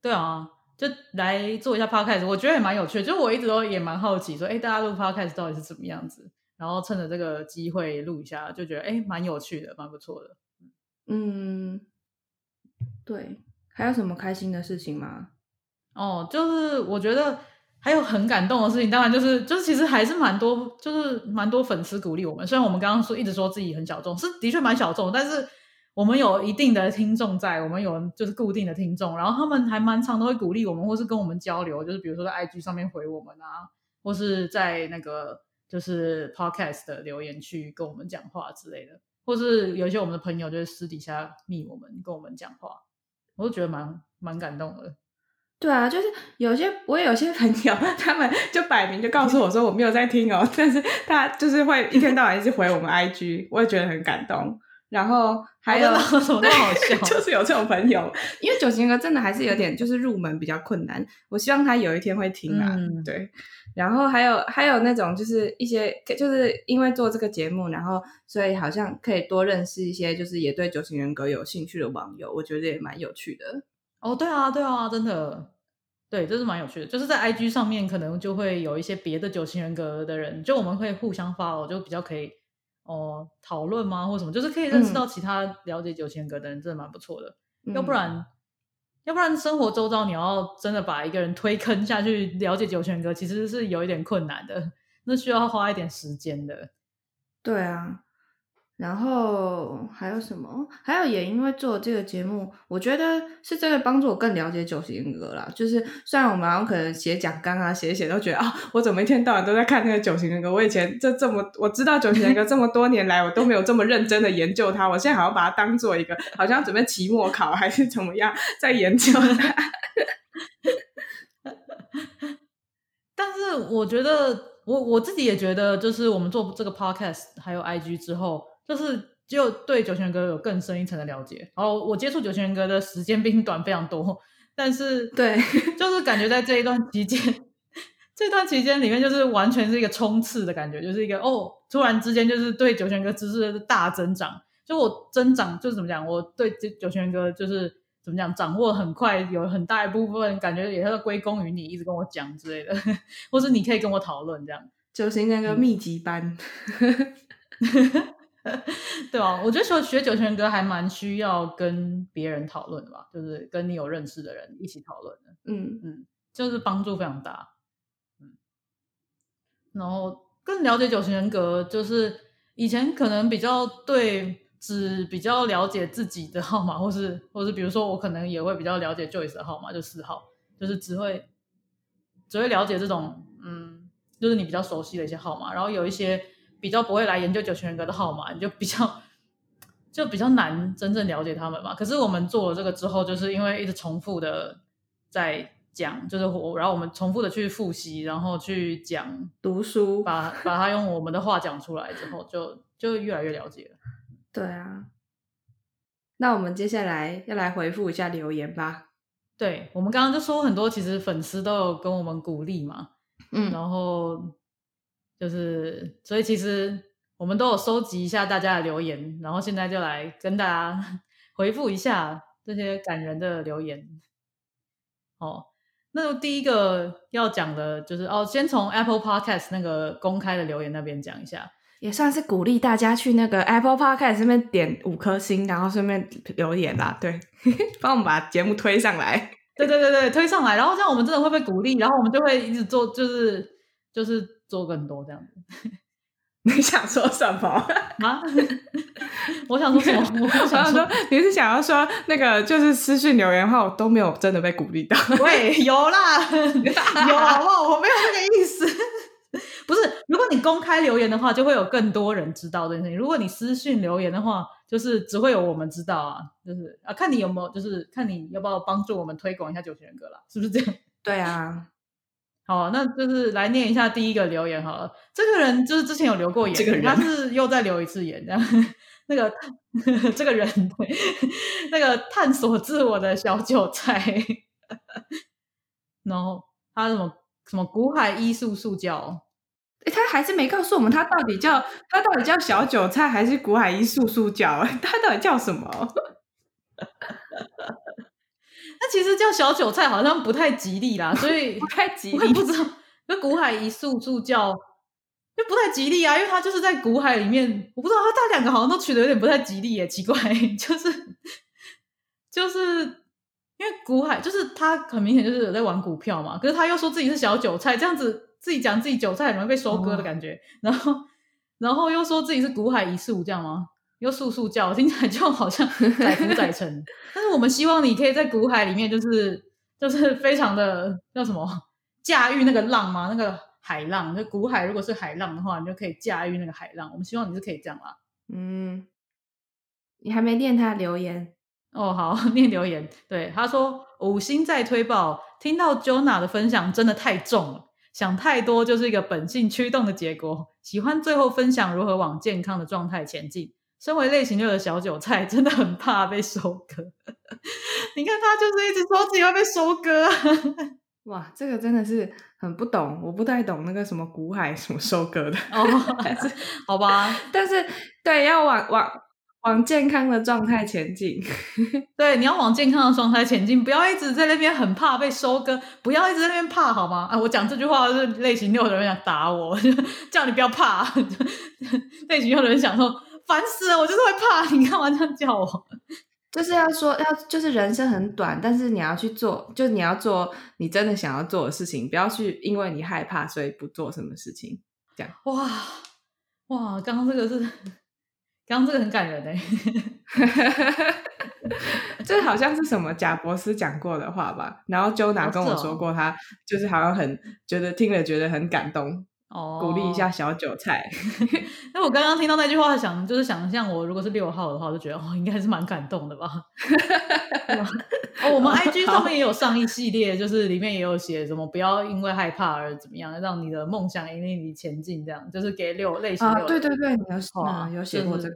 对啊，就来做一下 podcast，我觉得也蛮有趣的。就我一直都也蛮好奇，说哎，大家录 podcast 到底是怎么样子？然后趁着这个机会录一下，就觉得哎，蛮有趣的，蛮不错的。嗯，对，还有什么开心的事情吗？哦，就是我觉得还有很感动的事情，当然就是就是其实还是蛮多，就是蛮多粉丝鼓励我们。虽然我们刚刚说一直说自己很小众，是的确蛮小众，但是我们有一定的听众在，我们有就是固定的听众，然后他们还蛮常都会鼓励我们，或是跟我们交流，就是比如说在 IG 上面回我们啊，或是在那个就是 Podcast 的留言区跟我们讲话之类的，或是有一些我们的朋友就是私底下密我们跟我们讲话。我都觉得蛮蛮感动的。对啊，就是有些我有些朋友，他们就摆明就告诉我说我没有在听哦，但是他就是会一天到晚一直回我们 IG，我也觉得很感动。然后还有什么都好笑，就是有这种朋友，因为九型人格真的还是有点就是入门比较困难。我希望他有一天会听啊，对。然后还有还有那种就是一些就是因为做这个节目，然后所以好像可以多认识一些就是也对九型人格有兴趣的网友，我觉得也蛮有趣的。哦，对啊，对啊，真的，对，这是蛮有趣的。就是在 IG 上面可能就会有一些别的九型人格的人，就我们会互相发，就比较可以。哦，讨论吗，或什么，就是可以认识到其他了解九型人格的人，真的蛮不错的。要不然，要不然生活周遭你要真的把一个人推坑下去了解九型人格，其实是有一点困难的，那需要花一点时间的。对啊。然后还有什么？还有也因为做这个节目，我觉得是真的帮助我更了解九型人格啦。就是虽然我们好像可能写讲纲啊，写写都觉得啊，我怎么一天到晚都在看那个九型人格？我以前这这么我知道九型人格这么多年来，我都没有这么认真的研究它。我现在好像把它当做一个，好像准备期末考还是怎么样在研究它。但是我觉得，我我自己也觉得，就是我们做这个 podcast 还有 IG 之后。就是就对九泉哥有更深一层的了解，然后我接触九泉哥的时间比你短非常多，但是对，就是感觉在这一段期间，这段期间里面就是完全是一个冲刺的感觉，就是一个哦，突然之间就是对九泉哥知识的大增长，就我增长就是怎么讲，我对九九泉哥就是怎么讲掌握很快，有很大一部分感觉也是归功于你一直跟我讲之类的，或是你可以跟我讨论这样，九型那个秘籍班。对啊，我觉得学学九泉歌还蛮需要跟别人讨论的吧，就是跟你有认识的人一起讨论的。嗯嗯，就是帮助非常大。嗯，然后更了解九型人格，就是以前可能比较对只比较了解自己的号码，或是或是比如说我可能也会比较了解 Joyce 的号码，就四号，就是只会只会了解这种嗯，就是你比较熟悉的一些号码，然后有一些。比较不会来研究九泉人格的号码，你就比较 就比较难真正了解他们嘛。可是我们做了这个之后，就是因为一直重复的在讲，就是我，然后我们重复的去复习，然后去讲读书，把 把它用我们的话讲出来之后，就就越来越了解了。对啊，那我们接下来要来回复一下留言吧。对我们刚刚就说很多，其实粉丝都有跟我们鼓励嘛，嗯，然后。就是，所以其实我们都有收集一下大家的留言，然后现在就来跟大家 回复一下这些感人的留言。哦，那第一个要讲的就是哦，先从 Apple Podcast 那个公开的留言那边讲一下，也算是鼓励大家去那个 Apple Podcast 上面点五颗星，然后顺便留言啦。对，帮我们把节目推上来。对对对对，推上来，然后这样我们真的会被鼓励，然后我们就会一直做，就是就是。做更多这样子，你想说什么啊？我想说什么？我想说你是想要说那个就是私信留言的话，我都没有真的被鼓励到？喂，有啦，有好不好？我没有那个意思。不是，如果你公开留言的话，就会有更多人知道这件事情。如果你私信留言的话，就是只会有我们知道啊。就是啊，看你有没有，就是看你要不要帮助我们推广一下九型人格啦，是不是这样？对啊。好，那就是来念一下第一个留言好了。这个人就是之前有留过言，这个人他是又再留一次言，这样。那个这个人，那个探索自我的小韭菜。然后他什么什么古海艺术素教，哎，他还是没告诉我们他到底叫他到底叫小韭菜还是古海艺术素教？他到底叫什么？那其实叫小韭菜好像不太吉利啦，所以 不太吉利。不知道，那古海一宿助教就不太吉利啊，因为他就是在古海里面，我不知道他他两个好像都取得有点不太吉利耶，奇怪，就是就是因为古海就是他很明显就是有在玩股票嘛，可是他又说自己是小韭菜，这样子自己讲自己韭菜很容易被收割的感觉，然后然后又说自己是古海一宿这样吗？又速速叫，听起来就好像载浮载沉。但是我们希望你可以在古海里面，就是就是非常的叫什么驾驭那个浪吗？那个海浪，那古海如果是海浪的话，你就可以驾驭那个海浪。我们希望你是可以这样啦。嗯，你还没念他留言，哦，好，念留言。对，他说五星在推爆，听到 Jonah 的分享真的太重了，想太多就是一个本性驱动的结果。喜欢最后分享如何往健康的状态前进。身为类型六的小韭菜，真的很怕被收割。你看他就是一直说自己会被收割。哇，这个真的是很不懂，我不太懂那个什么股海什么收割的。哦，好吧，但是对，要往往往健康的状态前进。对，你要往健康的状态前进，不要一直在那边很怕被收割，不要一直在那边怕，好吗？啊，我讲这句话是类型六的人想打我，叫你不要怕。类型六的人想说。烦死了，我就是会怕。你干嘛这样叫我？就是要说，要就是人生很短，但是你要去做，就你要做你真的想要做的事情，不要去因为你害怕所以不做什么事情。这样哇哇，刚刚这个是，刚刚这个很感人哎，这好像是什么贾博士讲过的话吧？然后 Jona 跟我说过，他就是好像很觉得听了觉得很感动。哦，鼓励一下小韭菜。那我刚刚听到那句话，想就是想象我如果是六号的话，就觉得哦，应该是蛮感动的吧。哦，我们 IG 上面也有上一系列，就是里面也有写什么不要因为害怕而怎么样，让你的梦想引领你前进，这样就是给六类型六。对对对，你有有写过这个。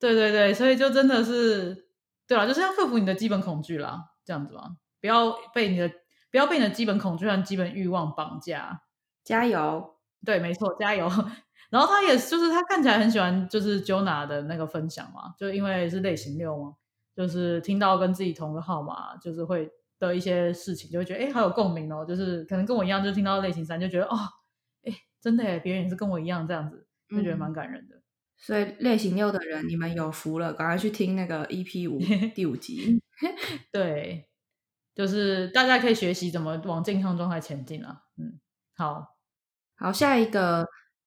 对对对，所以就真的是对了，就是要克服你的基本恐惧啦，这样子嘛，不要被你的不要被你的基本恐惧和基本欲望绑架，加油。对，没错，加油。然后他也就是他看起来很喜欢，就是 Jona 的那个分享嘛，就因为是类型六嘛，就是听到跟自己同个号码，就是会的一些事情，就会觉得哎，好有共鸣哦。就是可能跟我一样，就听到类型三，就觉得哦，哎，真的哎，别人也是跟我一样这样子，就觉得蛮感人的。所以类型六的人，你们有福了，赶快去听那个 EP 五 第五集。对，就是大家可以学习怎么往健康状态前进啊。嗯，好。好，下一个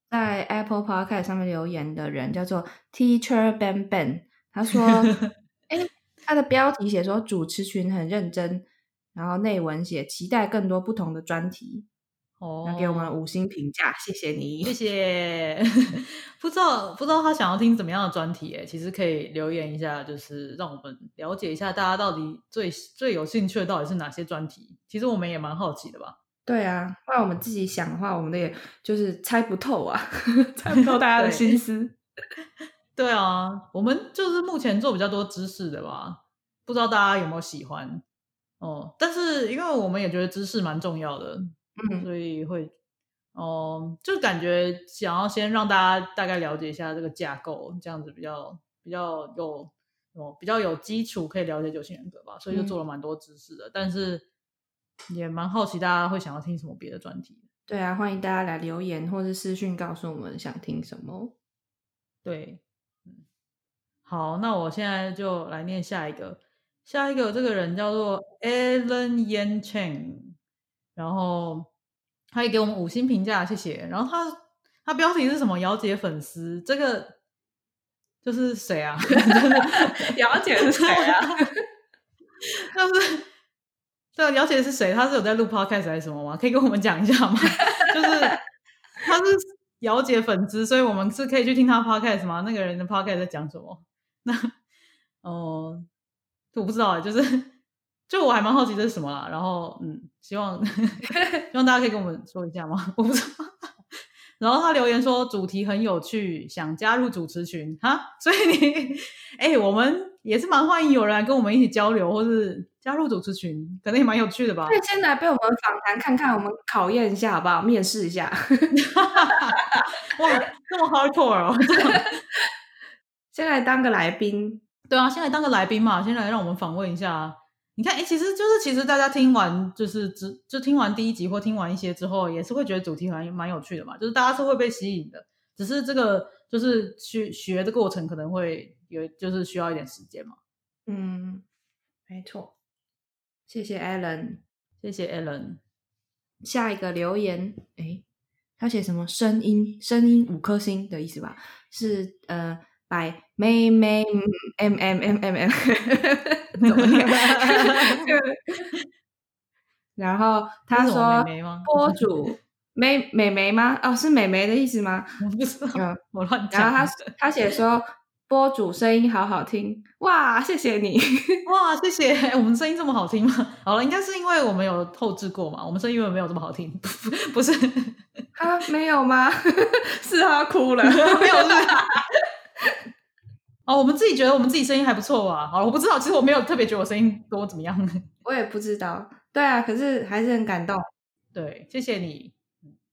在 Apple Podcast 上面留言的人叫做 Teacher Ben Ben，他说：“哎，他的标题写说主持群很认真，然后内文写期待更多不同的专题。”哦，给我们五星评价，谢谢你，谢谢。不知道不知道他想要听怎么样的专题？哎，其实可以留言一下，就是让我们了解一下大家到底最最有兴趣的到底是哪些专题。其实我们也蛮好奇的吧。对啊，不然我们自己想的话，我们的也就是猜不透啊，猜不透大家的心思。对啊，我们就是目前做比较多知识的吧，不知道大家有没有喜欢哦。但是因为我们也觉得知识蛮重要的，嗯，所以会哦，就感觉想要先让大家大概了解一下这个架构，这样子比较比较有哦比较有基础，可以了解九型人格吧。所以就做了蛮多知识的，但是。也蛮好奇大家会想要听什么别的专题。对啊，欢迎大家来留言或是私讯告诉我们想听什么。对，嗯，好，那我现在就来念下一个。下一个这个人叫做 Alan Yan Cheng，然后他也给我们五星评价，谢谢。然后他他标题是什么？姚姐粉丝，这个就是谁啊？姚姐是谁啊？就是。对，了解是谁？他是有在录 podcast 还是什么吗？可以跟我们讲一下吗？就是他是姚姐粉丝，所以我们是可以去听他 podcast 吗？那个人的 podcast 在讲什么？那哦，我不知道哎，就是就我还蛮好奇这是什么啦。然后嗯，希望 希望大家可以跟我们说一下吗？我不知道。然后他留言说主题很有趣，想加入主持群哈。所以你哎，我们也是蛮欢迎有人来跟我们一起交流，或是。加入主持群可能也蛮有趣的吧？可以先来被我们访谈看看，我们考验一下好不好？面试一下。哇，这么 hardcore 哦！先来当个来宾，对啊，先来当个来宾嘛，先来让我们访问一下。你看，哎，其实就是其实大家听完就是只就听完第一集或听完一些之后，也是会觉得主题蛮蛮有趣的嘛，就是大家是会被吸引的，只是这个就是去学的过程可能会有就是需要一点时间嘛。嗯，没错。谢谢 Allen，谢谢 Allen。下一个留言，哎，他写什么？声音，声音五颗星的意思吧？是呃，by 妹妹 M M M M M，怎么念？然后他说播主美美眉吗？哦，是美眉的意思吗？我不知道，我乱讲。然后他他写说播主声音好好听，哇，谢谢你，哇，谢谢，我们声音这么好听吗？好了，应该是因为我们有后置过嘛，我们声音因为没有这么好听，不是啊？没有吗？是他哭了，没有啦。哦，我们自己觉得我们自己声音还不错啊。好了，我不知道，其实我没有特别觉得我声音多怎么样，我也不知道。对啊，可是还是很感动。对，谢谢你。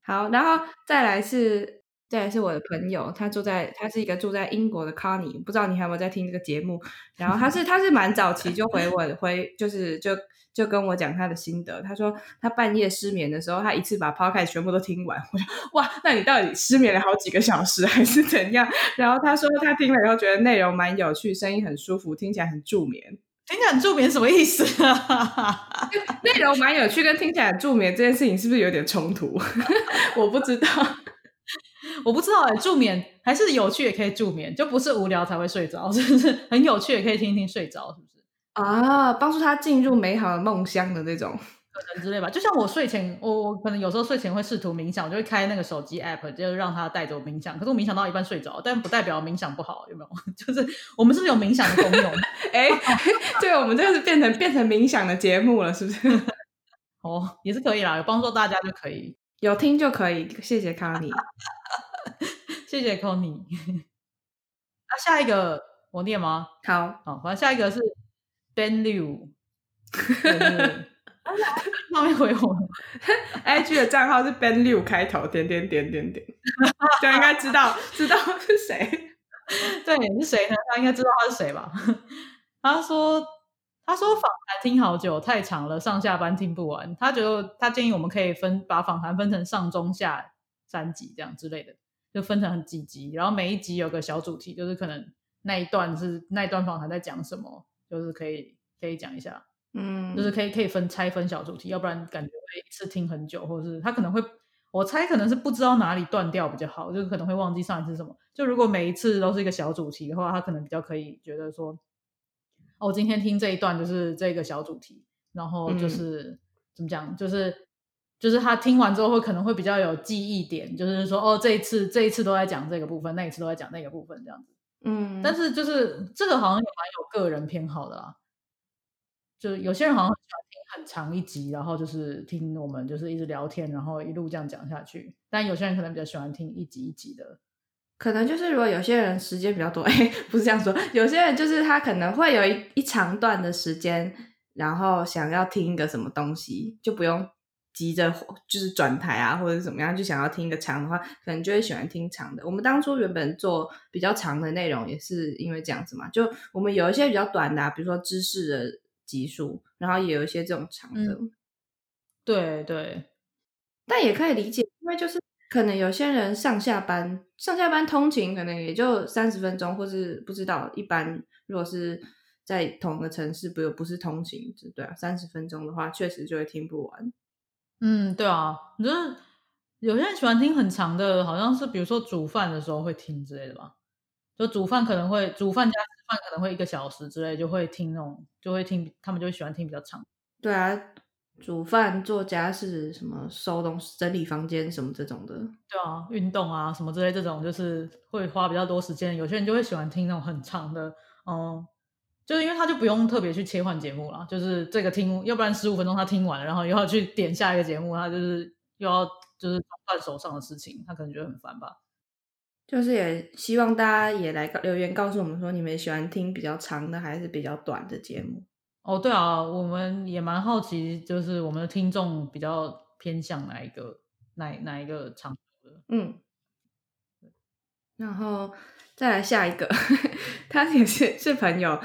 好，然后再来是。这是我的朋友，他住在，他是一个住在英国的 Connie，不知道你有没有在听这个节目？然后他是，他是蛮早期就回我回，就是就就跟我讲他的心得。他说他半夜失眠的时候，他一次把 Podcast 全部都听完。我说哇，那你到底失眠了好几个小时还是怎样？然后他说他听了以后觉得内容蛮有趣，声音很舒服，听起来很助眠。听起来很助眠什么意思？内容蛮有趣，跟听起来很助眠这件事情是不是有点冲突？我不知道。我不知道哎，助眠还是有趣也可以助眠，就不是无聊才会睡着，就是很有趣也可以听听睡着，是不是？啊，帮助他进入美好的梦乡的那种，可能之类吧。就像我睡前，我我可能有时候睡前会试图冥想，我就会开那个手机 app，就让他带着我冥想。可是我冥想到一半睡着，但不代表冥想不好，有没有？就是我们是不是有冥想的功用？哎，对，我们这个是变成变成冥想的节目了，是不是？哦，也是可以啦，有帮助大家就可以，有听就可以。谢谢康妮。谢谢 Conny。那下一个我念吗？好，好，反正下一个是 Ben Liu。上面回我，IG 的账号是 Ben Liu 开头，点点点点点，就应该知道知道是谁。对，是谁呢？他应该知道他是谁吧？他说，他说访谈听好久，太长了，上下班听不完。他觉得他建议我们可以分把访谈分成上中下三集这样之类的。就分成很几集，然后每一集有个小主题，就是可能那一段是那一段访谈在讲什么，就是可以可以讲一下，嗯，就是可以可以分拆分小主题，要不然感觉会一次听很久，或者是他可能会，我猜可能是不知道哪里断掉比较好，就可能会忘记上一次什么。就如果每一次都是一个小主题的话，他可能比较可以觉得说，哦，今天听这一段就是这个小主题，然后就是怎么讲，就是。就是他听完之后会可能会比较有记忆点，就是说哦，这一次这一次都在讲这个部分，那一次都在讲那个部分这样子。嗯，但是就是这个好像也蛮有个人偏好的啦。就有些人好像很喜欢听很长一集，然后就是听我们就是一直聊天，然后一路这样讲下去。但有些人可能比较喜欢听一集一集的。可能就是如果有些人时间比较多，哎，不是这样说，有些人就是他可能会有一一长段的时间，然后想要听一个什么东西，就不用。急着就是转台啊，或者怎么样，就想要听一个长的话，可能就会喜欢听长的。我们当初原本做比较长的内容，也是因为这样子嘛。就我们有一些比较短的，比如说知识的集数，然后也有一些这种长的。对对，但也可以理解，因为就是可能有些人上下班上下班通勤，可能也就三十分钟，或是不知道。一般如果是在同一个城市，不不是通勤，对啊，三十分钟的话，确实就会听不完。嗯，对啊，就是有些人喜欢听很长的，好像是比如说煮饭的时候会听之类的吧。就煮饭可能会煮饭加吃饭可能会一个小时之类，就会听那种，就会听他们就会喜欢听比较长。对啊，煮饭做家事什么收东西整理房间什么这种的。对啊，运动啊什么之类这种就是会花比较多时间。有些人就会喜欢听那种很长的，嗯。就是因为他就不用特别去切换节目了，就是这个听，要不然十五分钟他听完了，然后又要去点下一个节目，他就是又要就是换手上的事情，他可能觉得很烦吧。就是也希望大家也来留言告诉我们说，你们喜欢听比较长的还是比较短的节目？哦，对啊，我们也蛮好奇，就是我们的听众比较偏向哪一个哪哪一个长度的？嗯，然后再来下一个，他也是是朋友。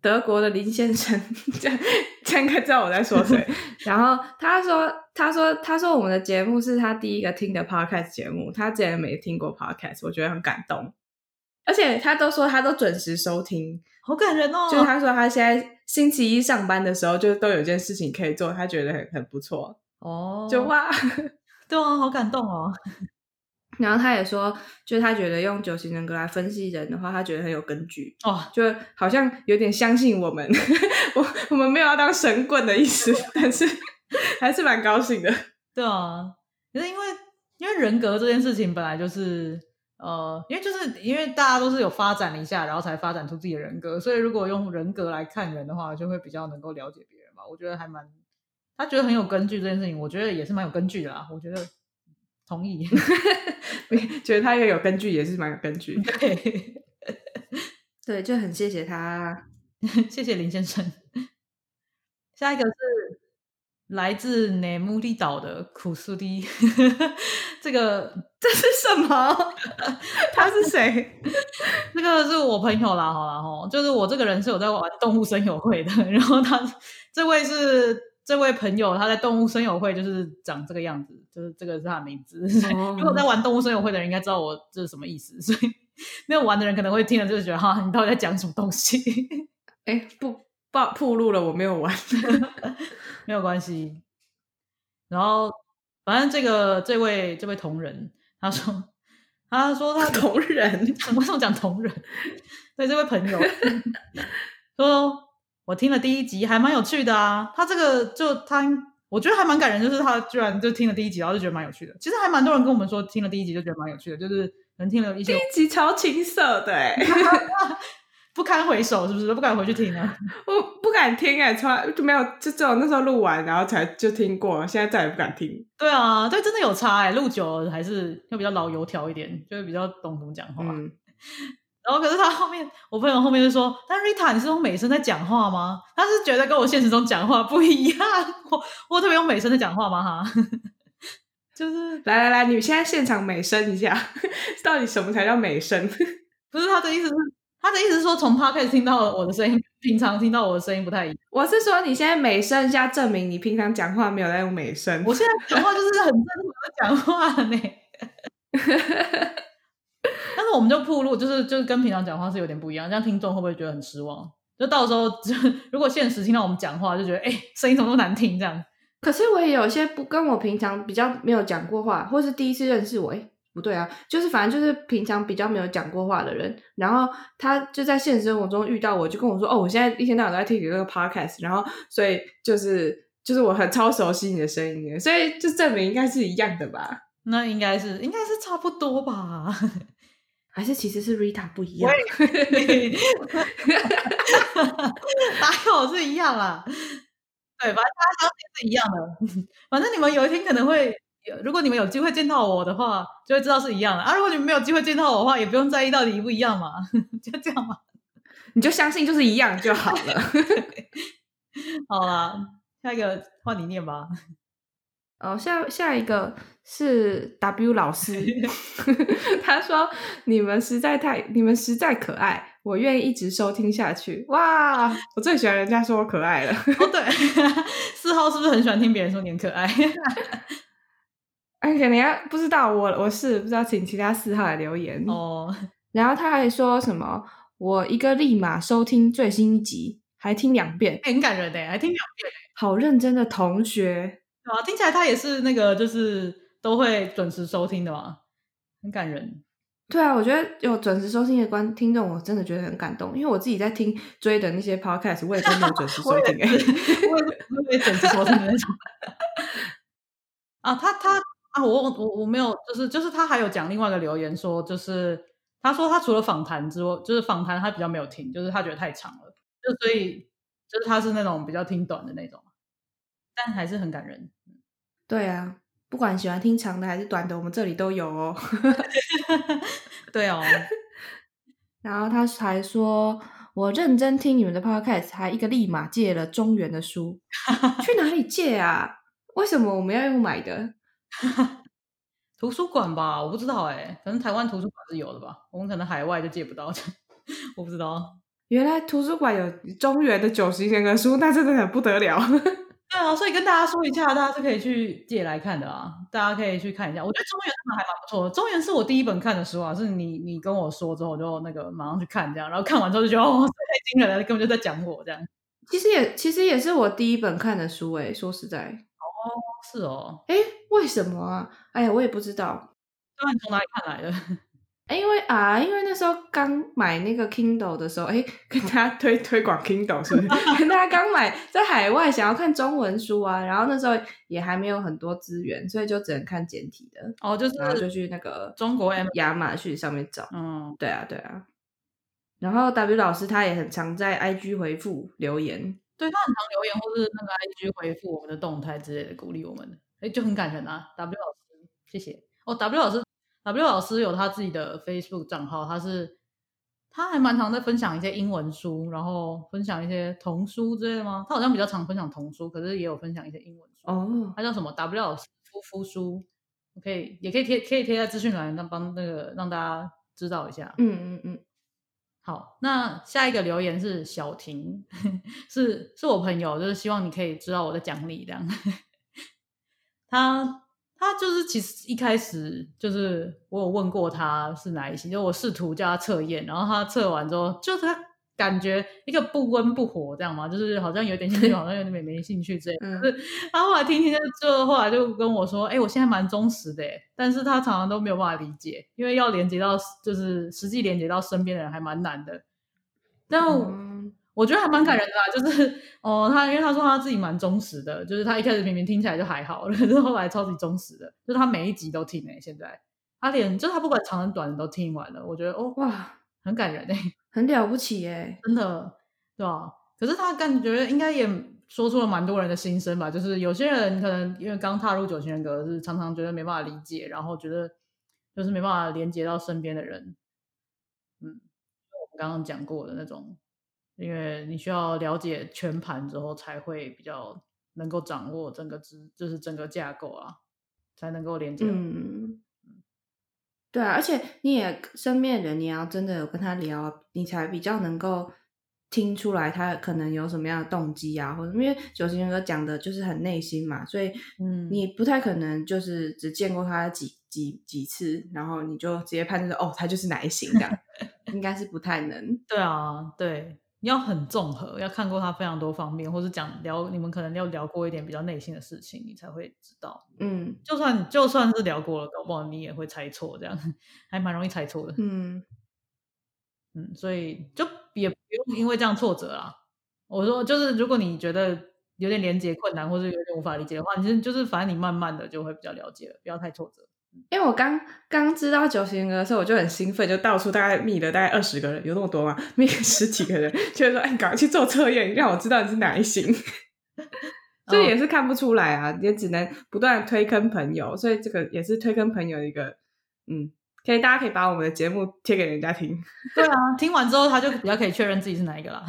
德国的林先生，这样这样应该知道我在说谁。然后他说，他说，他说我们的节目是他第一个听的 podcast 节目，他之前没听过 podcast，我觉得很感动。而且他都说他都准时收听，好感人哦。就他说他现在星期一上班的时候，就都有件事情可以做，他觉得很很不错哦。就哇，对啊，好感动哦。然后他也说，就是他觉得用九型人格来分析人的话，他觉得很有根据哦，就好像有点相信我们。我我们没有要当神棍的意思，但是还是蛮高兴的。对啊，可是因为因为人格这件事情本来就是，呃，因为就是因为大家都是有发展了一下，然后才发展出自己的人格，所以如果用人格来看人的话，就会比较能够了解别人吧。我觉得还蛮，他觉得很有根据这件事情，我觉得也是蛮有根据的啦。我觉得同意，觉得他也有根据，也是蛮有根据。对，对，就很谢谢他，谢谢林先生。下一个是来自内穆利岛的苦苏迪，这个这是什么？他是谁？这个是我朋友啦，好啦吼，就是我这个人是有在玩动物森友会的，然后他这位是这位朋友，他在动物森友会就是长这个样子，就是这个是他的名字。如果在玩动物森友会的人应该知道我这是什么意思，所 以没有玩的人可能会听了就是觉得哈，你到底在讲什么东西？哎，不。暴暴露了，我没有玩，没有关系。然后，反正这个这位这位同仁，他说，他说他同仁，什么时候讲同仁？对，这位朋友说，我听了第一集，还蛮有趣的啊。他这个就他，我觉得还蛮感人，就是他居然就听了第一集，然后就觉得蛮有趣的。其实还蛮多人跟我们说，听了第一集就觉得蛮有趣的，就是能听了一些 第一集超青涩的。不堪回首，是不是都不敢回去听了？我不敢听哎，从来就没有，就只有那时候录完，然后才就听过，现在再也不敢听。对啊，对，真的有差哎，录久了还是要比较老油条一点，就是比较懂怎么讲话。然后可是他后面，我朋友后面就说：“但 Rita，你是用美声在讲话吗？”他是觉得跟我现实中讲话不一样。我我特别用美声在讲话吗？哈，就是来来来，你现在现场美声一下，到底什么才叫美声？不是他的意思是。他的意思是说，从 podcast 听到我的声音，平常听到我的声音不太一样。我是说，你现在美声一下证明你平常讲话没有在用美声。我现在讲话就是很正常的讲话呢。但是我们就铺路，就是就是跟平常讲话是有点不一样，这样听众会不会觉得很失望？就到时候就 如果现实听到我们讲话，就觉得哎，声音怎么那么难听这样。可是我也有些不跟我平常比较没有讲过话，或是第一次认识我，哎。不对啊，就是反正就是平常比较没有讲过话的人，然后他就在现实生活中遇到我，就跟我说：“哦，我现在一天到晚都在听你这个 podcast，然后所以就是就是我很超熟悉你的声音，所以就证明应该是一样的吧？那应该是应该是差不多吧？还是其实是 Rita 不一样？哪有是一样啊？对，反正大家相信是一样的，反正你们有一天可能会。”如果你们有机会见到我的话，就会知道是一样的啊。如果你们没有机会见到我的话，也不用在意到底一不一样嘛，就这样嘛，你就相信就是一样就好了。好了，下一个换你念吧。哦，下下一个是 W 老师，他说你们实在太，你们实在可爱，我愿意一直收听下去。哇，我最喜欢人家说我可爱了。哦，对，四号是不是很喜欢听别人说你很可爱？而且你还不知道我我是不知道，请其他四号来留言哦。然后他还说什么，我一个立马收听最新一集，还听两遍，很感人的，还听两遍，好认真的同学啊！听起来他也是那个，就是都会准时收听的嘛，很感人。对啊，我觉得有准时收听的观听众，我真的觉得很感动，因为我自己在听追的那些 podcast，我也都没有准时 收听，我也准时收听的那种。啊，他他。啊，我我我没有，就是就是他还有讲另外一个留言说，就是他说他除了访谈之外，就是访谈他比较没有听，就是他觉得太长了，就所以就是他是那种比较听短的那种，但还是很感人。对啊，不管喜欢听长的还是短的，我们这里都有哦。对哦，然后他还说我认真听你们的 podcast，还一个立马借了中原的书，去哪里借啊？为什么我们要用买的？图书馆吧，我不知道哎，可能台湾图书馆是有的吧，我们可能海外就借不到，我不知道。原来图书馆有中原的九十年的书，那真的很不得了。对啊，所以跟大家说一下，大家是可以去借来看的啊，大家可以去看一下。我觉得中原还蛮不错，的，中原是我第一本看的书啊，是你你跟我说之后，我就那个马上去看这样，然后看完之后就觉得哦，太惊人了，根本就在讲我这样。其实也其实也是我第一本看的书哎，说实在。哦，是哦，哎，为什么啊？哎呀，我也不知道。那你从哪里看来的？因为啊，因为那时候刚买那个 Kindle 的时候，哎，跟大家推推广 Kindle 是不是？跟大家刚买在海外想要看中文书啊，然后那时候也还没有很多资源，所以就只能看简体的。哦，就是然后就去那个中国亚马逊上面找。嗯，对啊，对啊。然后 W 老师他也很常在 IG 回复留言，对他很常留言或是那个 IG 回复我们的动态之类的，鼓励我们，哎，就很感人啊。W 老师，谢谢。哦，W 老师，W 老师有他自己的 Facebook 账号，他是他还蛮常在分享一些英文书，然后分享一些童书之类的吗？他好像比较常分享童书，可是也有分享一些英文书。哦，他叫什么？W 老师夫妇书，可以也可以贴可以贴在资讯栏，让帮那个让大家知道一下。嗯嗯嗯。好，那下一个留言是小婷，是是我朋友，就是希望你可以知道我在讲你这样。他他就是其实一开始就是我有问过他是哪一型，就我试图叫他测验，然后他测完之后，就是他感觉一个不温不火这样嘛，就是好像有点兴趣，好像有点没没兴趣这样。是他后来听听就后来就跟我说，哎，我现在蛮忠实的，但是他常常都没有办法理解，因为要连接到就是实际连接到身边的人还蛮难的。但我觉得还蛮感人的啦，就是 哦，他因为他说他自己蛮忠实的，就是他一开始明明听起来就还好，可是后来超级忠实的，就是他每一集都听诶。现在他连就是他不管长的短的都听完了，我觉得哦哇，很感人诶，很了不起诶，真的对吧？可是他感觉应该也说出了蛮多人的心声吧，就是有些人可能因为刚踏入九型人格，是常常觉得没办法理解，然后觉得就是没办法连接到身边的人，嗯，我们刚刚讲过的那种。因为你需要了解全盘之后，才会比较能够掌握整个知，就是整个架构啊，才能够连接。嗯，对啊，而且你也身边的人，你要真的有跟他聊，你才比较能够听出来他可能有什么样的动机啊，或者因为九型人格讲的就是很内心嘛，所以嗯，你不太可能就是只见过他几几几次，然后你就直接判断哦，他就是哪一型这样，应该是不太能。对啊，对。你要很综合，要看过他非常多方面，或是讲聊，你们可能要聊过一点比较内心的事情，你才会知道。嗯，就算就算是聊过了，搞不好你也会猜错，这样 还蛮容易猜错的。嗯嗯，所以就也不用因为这样挫折啦。我说，就是如果你觉得有点连接困难，或者有点无法理解的话，其实就是反正你慢慢的就会比较了解了，不要太挫折。因为我刚刚知道九型人格的时候，我就很兴奋，就到处大概密了大概二十个人，有那么多吗？密 十几个人，就是说，哎，赶快去做测验，让我知道你是哪一型。这也是看不出来啊，也只能不断推坑朋友，所以这个也是推坑朋友的一个，嗯，可以大家可以把我们的节目贴给人家听。对啊，听完之后他就比较可以确认自己是哪一个了，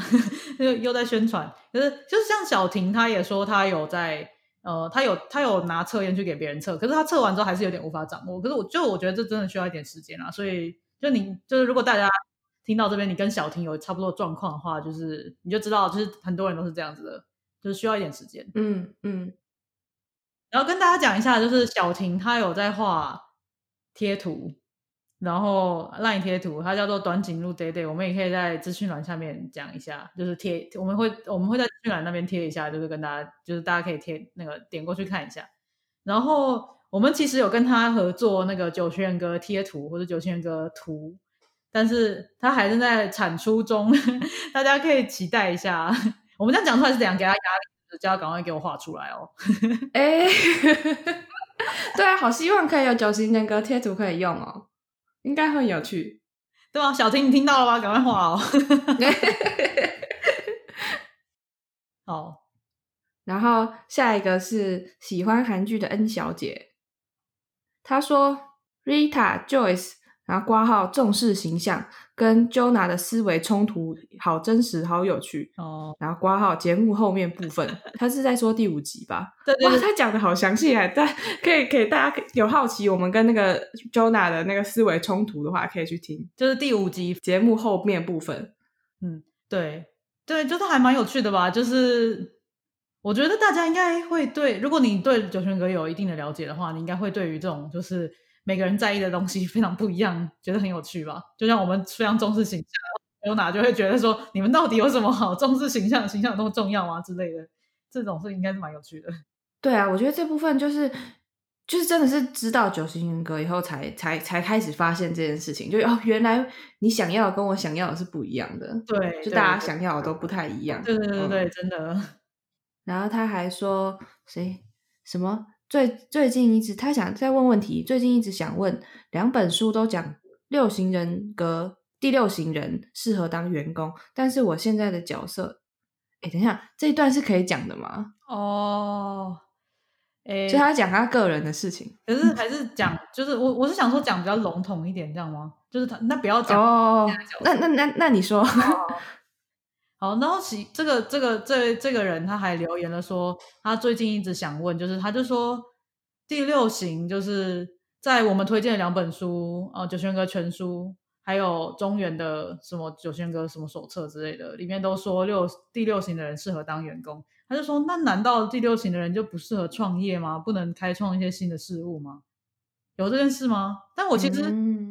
又又在宣传。可是就是像小婷，她也说她有在。呃，他有他有拿测验去给别人测，可是他测完之后还是有点无法掌握。可是我就我觉得这真的需要一点时间啊，所以就你就是如果大家听到这边，你跟小婷有差不多状况的话，就是你就知道，就是很多人都是这样子的，就是需要一点时间。嗯嗯。然后跟大家讲一下，就是小婷她有在画贴图。然后烂贴图，它叫做短颈鹿 day day，我们也可以在资讯栏下面讲一下，就是贴，我们会我们会在资讯栏那边贴一下，就是跟大家，就是大家可以贴那个点过去看一下。然后我们其实有跟他合作那个九型人格贴图或者九型人格图，但是他还正在产出中，大家可以期待一下。我们这样讲出来是怎样给他压力，叫他赶快给我画出来哦。哎，对啊，好希望可以有九型人格贴图可以用哦。应该很有趣，对吧？小婷，你听到了吗？赶快画哦！好，然后下一个是喜欢韩剧的 N 小姐，她说 Rita Joyce。然后挂号重视形象，跟 Jonah 的思维冲突，好真实，好有趣哦。然后挂号节目后面部分，他是在说第五集吧？对对，他讲的好详细啊！但可以给大家有好奇，我们跟那个 Jonah 的那个思维冲突的话，可以去听，就是第五集节目后面部分。嗯，对对，就是还蛮有趣的吧？就是我觉得大家应该会对，如果你对九泉阁有一定的了解的话，你应该会对于这种就是。每个人在意的东西非常不一样，觉得很有趣吧？就像我们非常重视形象，有哪就会觉得说，你们到底有什么好重视形象？形象那么重要吗？之类的，这种是应该是蛮有趣的。对啊，我觉得这部分就是就是真的是知道九型人格以后，才才才开始发现这件事情，就哦，原来你想要跟我想要的是不一样的，对，就大家想要的都不太一样，对对对对，真的。然后他还说，谁什么最最近一直他想再问问题，最近一直想问，两本书都讲六型人格，第六型人适合当员工，但是我现在的角色，哎，等一下，这一段是可以讲的吗？哦。诶，就他讲他个人的事情，可是还是讲，就是我我是想说讲比较笼统一点，这样吗？就是他那不要讲哦，那那那那你说好，然后其这个这个这这个人他还留言了说，他最近一直想问，就是他就说第六型就是在我们推荐的两本书啊，九轩哥全书，还有中原的什么九轩哥什么手册之类的，里面都说六第六型的人适合当员工。他就说：“那难道第六型的人就不适合创业吗？不能开创一些新的事物吗？有这件事吗？但我其实，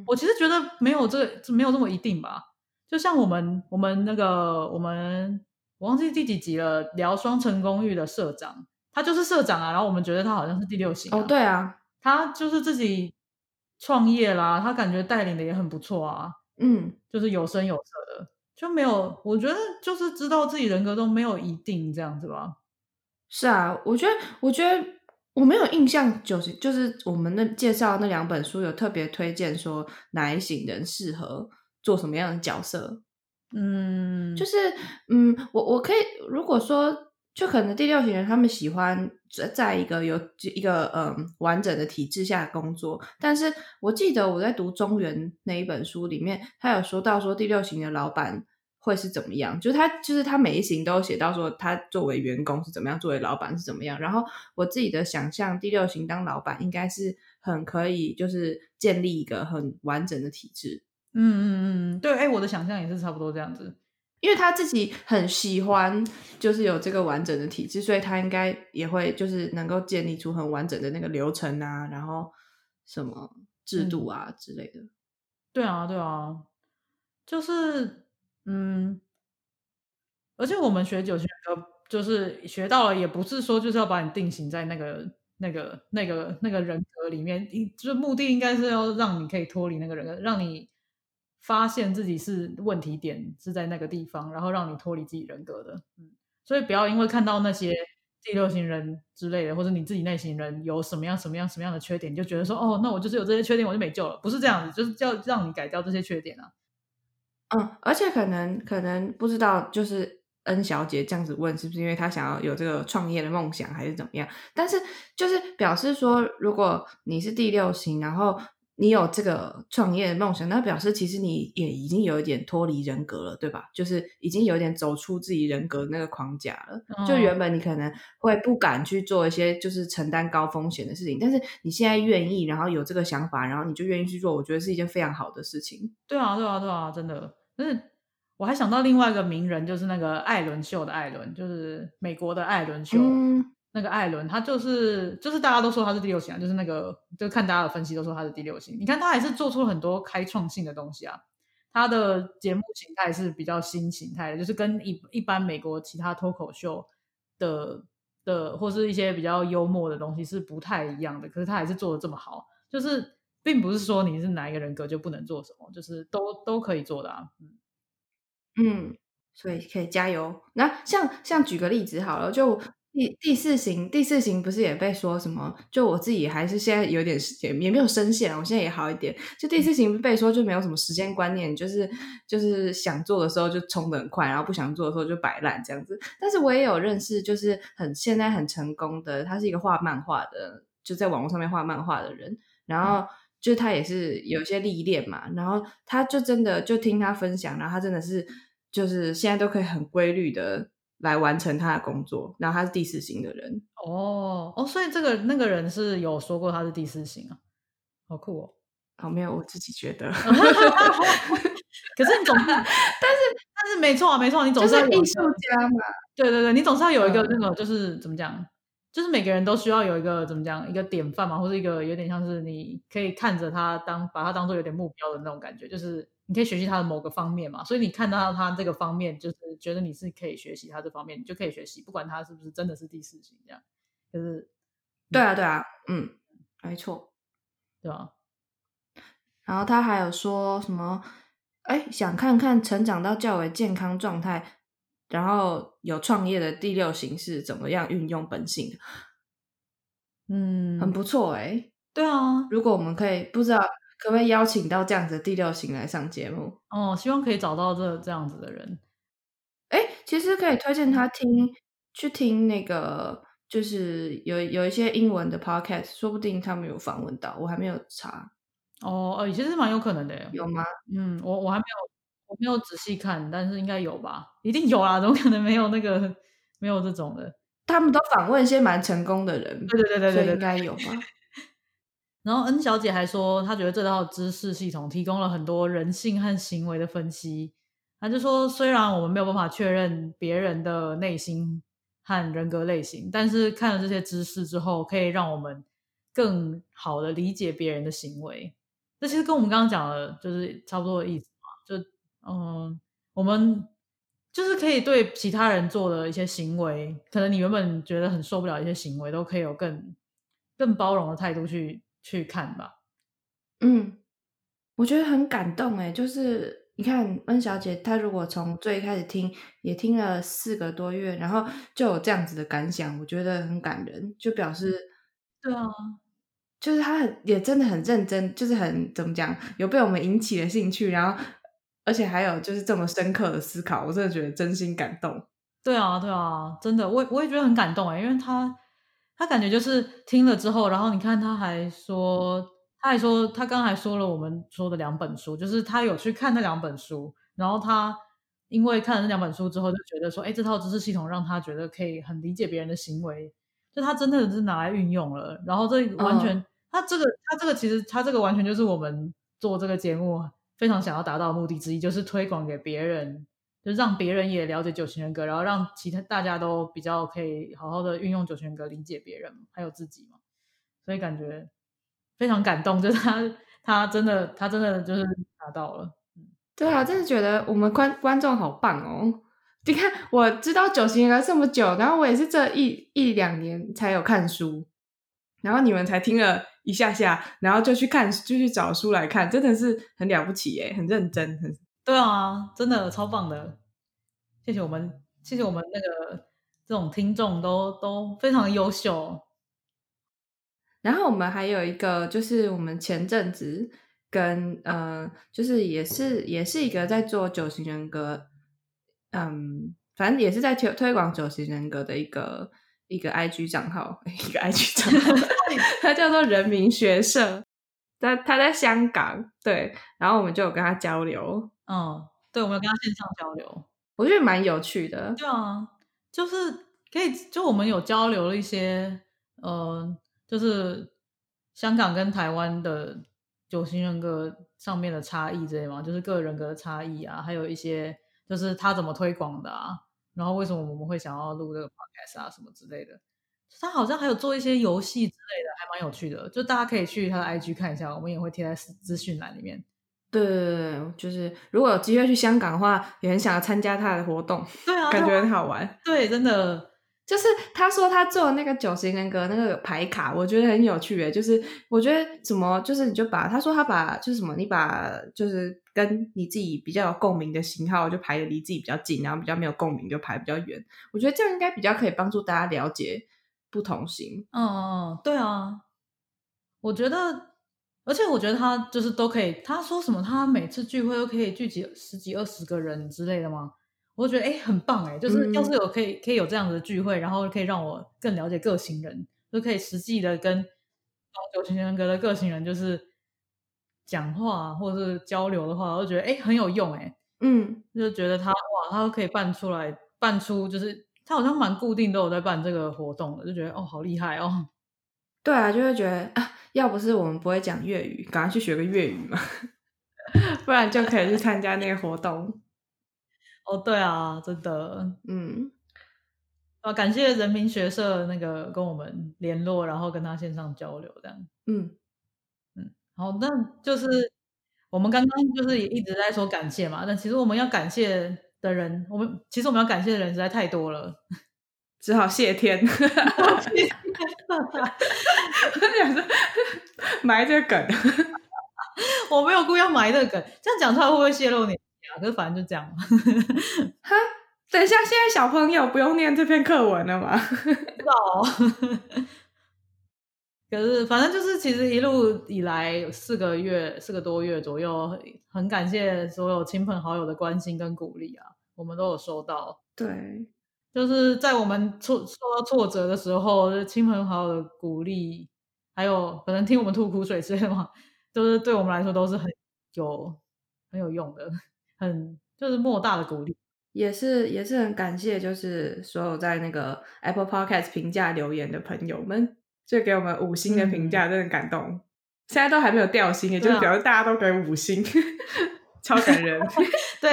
我其实觉得没有这没有这么一定吧。就像我们我们那个我们我忘记第几集了，聊双城公寓的社长，他就是社长啊。然后我们觉得他好像是第六型哦，对啊，他就是自己创业啦，他感觉带领的也很不错啊。嗯，就是有声有色的。”就没有，我觉得就是知道自己人格都没有一定这样子吧。是啊，我觉得，我觉得我没有印象，就是就是我们那介绍那两本书有特别推荐说哪一型人适合做什么样的角色。嗯，就是嗯，我我可以如果说，就可能第六型人他们喜欢在在一个有一个嗯完整的体制下工作，但是我记得我在读中原那一本书里面，他有说到说第六型的老板。会是怎么样？就是他，就是他每一行都写到说，他作为员工是怎么样，作为老板是怎么样。然后我自己的想象，第六型当老板应该是很可以，就是建立一个很完整的体制。嗯嗯嗯，对，哎，我的想象也是差不多这样子，因为他自己很喜欢，就是有这个完整的体制，所以他应该也会就是能够建立出很完整的那个流程啊，然后什么制度啊之类的。对啊，对啊，就是。嗯，而且我们学九型人格，就是学到了，也不是说就是要把你定型在那个、那个、那个、那个人格里面，就目的应该是要让你可以脱离那个人格，让你发现自己是问题点是在那个地方，然后让你脱离自己人格的。嗯，所以不要因为看到那些第六型人之类的，或者你自己内型人有什么样、什么样、什么样的缺点，就觉得说哦，那我就是有这些缺点，我就没救了。不是这样子，就是要让你改掉这些缺点啊。嗯，而且可能可能不知道，就是恩小姐这样子问，是不是因为她想要有这个创业的梦想，还是怎么样？但是就是表示说，如果你是第六型，然后你有这个创业的梦想，那表示其实你也已经有一点脱离人格了，对吧？就是已经有点走出自己人格那个框架了。就原本你可能会不敢去做一些就是承担高风险的事情，但是你现在愿意，然后有这个想法，然后你就愿意去做，我觉得是一件非常好的事情。对啊，对啊，对啊，真的。是，我还想到另外一个名人，就是那个艾伦秀的艾伦，就是美国的艾伦秀。那个艾伦，他就是就是大家都说他是第六型啊，就是那个就看大家的分析都说他是第六型。你看他还是做出了很多开创性的东西啊。他的节目形态是比较新形态的，就是跟一一般美国其他脱口秀的的或是一些比较幽默的东西是不太一样的。可是他还是做的这么好，就是。并不是说你是哪一个人格就不能做什么，就是都都可以做的啊。嗯嗯，所以可以加油。那像像举个例子好了，就第第四型，第四型不是也被说什么？就我自己还是现在有点时间，也没有深陷，我现在也好一点。就第四型被说就没有什么时间观念，就是就是想做的时候就冲的很快，然后不想做的时候就摆烂这样子。但是我也有认识，就是很现在很成功的，他是一个画漫画的，就在网络上面画漫画的人，然后。就他也是有些历练嘛，然后他就真的就听他分享，然后他真的是就是现在都可以很规律的来完成他的工作，然后他是第四型的人。哦哦，所以这个那个人是有说过他是第四型啊，好酷哦，好没有我自己觉得 可是你总是，但是但是没错啊没错，你总是艺术家嘛，对对对，你总是要有一个那个就是怎么讲？就是每个人都需要有一个怎么讲一个典范嘛，或者一个有点像是你可以看着他当把他当做有点目标的那种感觉，就是你可以学习他的某个方面嘛。所以你看到他这个方面，就是觉得你是可以学习他这方面，你就可以学习，不管他是不是真的是第四型这样。就是对啊，对啊，嗯，没错，对吧？然后他还有说什么？哎，想看看成长到较为健康状态，然后有创业的第六型是怎么样运用本性？嗯，很不错哎。对啊，如果我们可以，不知道可不可以邀请到这样子的第六型来上节目？哦，希望可以找到这这样子的人。哎，其实可以推荐他听，去听那个，就是有有一些英文的 podcast，说不定他们有访问到，我还没有查。哦，呃，其实蛮有可能的，有吗？嗯，我我还没有，我没有仔细看，但是应该有吧，一定有啊，怎么可能没有那个没有这种的？他们都访问一些蛮成功的人，对对对对对，应该有吧。然后 N 小姐还说，她觉得这套知识系统提供了很多人性和行为的分析。她就说，虽然我们没有办法确认别人的内心和人格类型，但是看了这些知识之后，可以让我们更好的理解别人的行为。这其实跟我们刚刚讲的，就是差不多的意思嘛。就嗯，我们就是可以对其他人做的一些行为，可能你原本觉得很受不了一些行为，都可以有更更包容的态度去去看吧。嗯，我觉得很感动哎，就是你看温小姐，她如果从最开始听，也听了四个多月，然后就有这样子的感想，我觉得很感人，就表示对啊。就是她很也真的很认真，就是很怎么讲，有被我们引起了兴趣，然后而且还有就是这么深刻的思考，我真的觉得真心感动。对啊，对啊，真的，我我也觉得很感动哎，因为他他感觉就是听了之后，然后你看他还说，他还说他刚才说了我们说的两本书，就是他有去看那两本书，然后他因为看了那两本书之后，就觉得说，哎，这套知识系统让他觉得可以很理解别人的行为，就他真的是拿来运用了，然后这完全。他这个，他这个其实，他这个完全就是我们做这个节目非常想要达到的目的之一，就是推广给别人，就让别人也了解九型人格，然后让其他大家都比较可以好好的运用九型人格理解别人，还有自己嘛。所以感觉非常感动，就是他，他真的，他真的就是达到了。对啊，真的觉得我们观观众好棒哦！你看，我知道九型人格这么久，然后我也是这一一两年才有看书，然后你们才听了。一下下，然后就去看，就去找书来看，真的是很了不起耶，很认真，很对啊，真的超棒的。谢谢我们，谢谢我们那个这种听众都都非常优秀。然后我们还有一个，就是我们前阵子跟呃，就是也是也是一个在做九型人格，嗯，反正也是在推推广九型人格的一个。一个 IG 账号，一个 IG 账号，他叫做人民学社，他他在香港，对，然后我们就有跟他交流，嗯，对，我们有跟他线上交流，我觉得蛮有趣的，对啊，就是可以，就我们有交流了一些，呃，就是香港跟台湾的九型人格上面的差异之类嘛，就是个人格的差异啊，还有一些就是他怎么推广的啊。然后为什么我们会想要录这个 podcast 啊什么之类的？他好像还有做一些游戏之类的，还蛮有趣的。就大家可以去他的 IG 看一下，我们也会贴在资讯栏里面。对对对，就是如果有机会去香港的话，也很想要参加他的活动。对啊，感觉很好玩。对，真的。就是他说他做那个九型人格那个牌卡，我觉得很有趣诶。就是我觉得怎么，就是你就把他说他把就是什么，你把就是跟你自己比较有共鸣的型号就排的离自己比较近，然后比较没有共鸣就排比较远。我觉得这样应该比较可以帮助大家了解不同型。嗯嗯，对啊。我觉得，而且我觉得他就是都可以。他说什么，他每次聚会都可以聚集十几二十个人之类的吗？我觉得哎，很棒哎，就是要是有可以可以有这样的聚会，然后可以让我更了解个性人，就可以实际的跟九型人格的个性人就是讲话或者是交流的话，我就觉得哎很有用哎，嗯，就觉得他哇，他都可以办出来，办出就是他好像蛮固定都有在办这个活动的，就觉得哦好厉害哦。对啊，就会觉得啊，要不是我们不会讲粤语，赶快去学个粤语嘛，不然就可以去参加那个活动。哦，对啊，真的，嗯，啊，感谢人民学社那个跟我们联络，然后跟他线上交流，这样，嗯嗯，好，那就是我们刚刚就是也一直在说感谢嘛，但其实我们要感谢的人，我们其实我们要感谢的人实在太多了，只好谢天。我想说埋这个梗，我没有故意要埋这个梗，这样讲出来会不会泄露你？可是反正就这样嘛。哈，等一下，现在小朋友不用念这篇课文了吗？知道。可是，反正就是，其实一路以来四个月、四个多月左右，很感谢所有亲朋好友的关心跟鼓励啊，我们都有收到。对，就是在我们挫受到挫折的时候，就亲朋好友的鼓励，还有可能听我们吐苦水之类的嘛，都是对我们来说都是很有很有用的，很就是莫大的鼓励。也是也是很感谢，就是所有在那个 Apple Podcast 评价留言的朋友们。就给我们五星的评价，真的感动。现在都还没有掉星，也就是表示大家都给五星，超感人。对，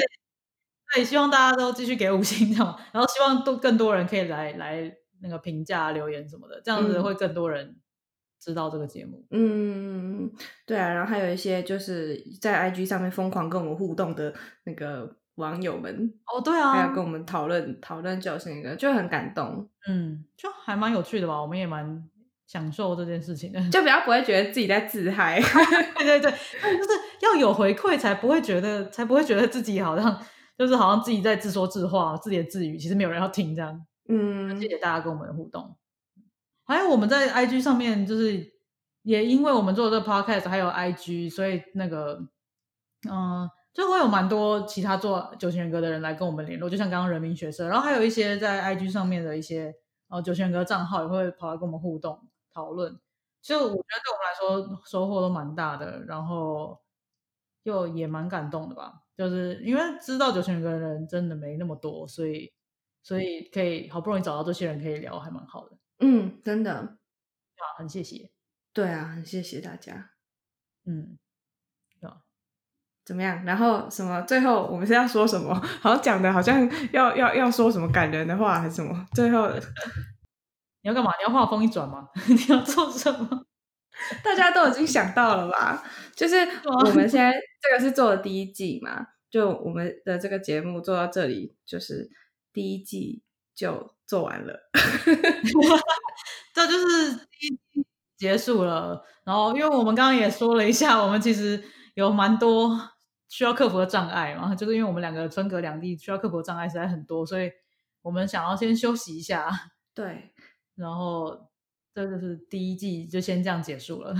对，希望大家都继续给五星，这样。然后希望都更多人可以来来那个评价留言什么的，这样子会更多人知道这个节目。嗯，对啊。然后还有一些就是在 IG 上面疯狂跟我们互动的那个网友们，哦，对啊，还要跟我们讨论讨论就是那个，就很感动。嗯，就还蛮有趣的吧，我们也蛮。享受这件事情，就比较不会觉得自己在自嗨。对对对，就是要有回馈，才不会觉得，才不会觉得自己好像就是好像自己在自说自话、自言自语，其实没有人要听这样。嗯，谢谢大家跟我们的互动。还有我们在 IG 上面，就是也因为我们做这个 Podcast，还有 IG，所以那个嗯，就会有蛮多其他做九型人格的人来跟我们联络，就像刚刚人民学社，然后还有一些在 IG 上面的一些呃九型人格账号也会跑来跟我们互动。讨论，就我觉得对我们来说收获都蛮大的，然后又也蛮感动的吧。就是因为知道九千个人真的没那么多，所以所以可以好不容易找到这些人可以聊，还蛮好的。嗯，真的，啊，很谢谢。对啊，很谢谢大家。嗯，啊，怎么样？然后什么？最后我们是要说什么？好像讲的好像要要要说什么感人的话还是什么？最后。你要干嘛？你要画风一转吗？你要做什么？大家都已经想到了吧？就是我们现在这个是做的第一季嘛，就我们的这个节目做到这里，就是第一季就做完了，这就是第一季结束了。然后，因为我们刚刚也说了一下，我们其实有蛮多需要克服的障碍嘛，就是因为我们两个分隔两地，需要克服的障碍实在很多，所以我们想要先休息一下。对。然后这就是第一季，就先这样结束了。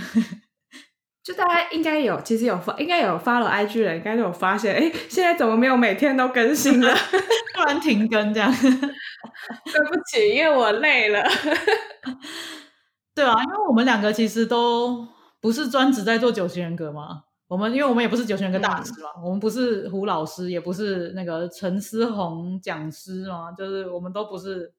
就大家应该有，其实有发，应该有发了 IG 人，应该都有发现，哎，现在怎么没有每天都更新了？突然停更这样？对不起，因为我累了。对啊，因为我们两个其实都不是专职在做九型人格嘛。我们因为我们也不是九型人格大师嘛，我们不是胡老师，也不是那个陈思宏讲师嘛，就是我们都不是。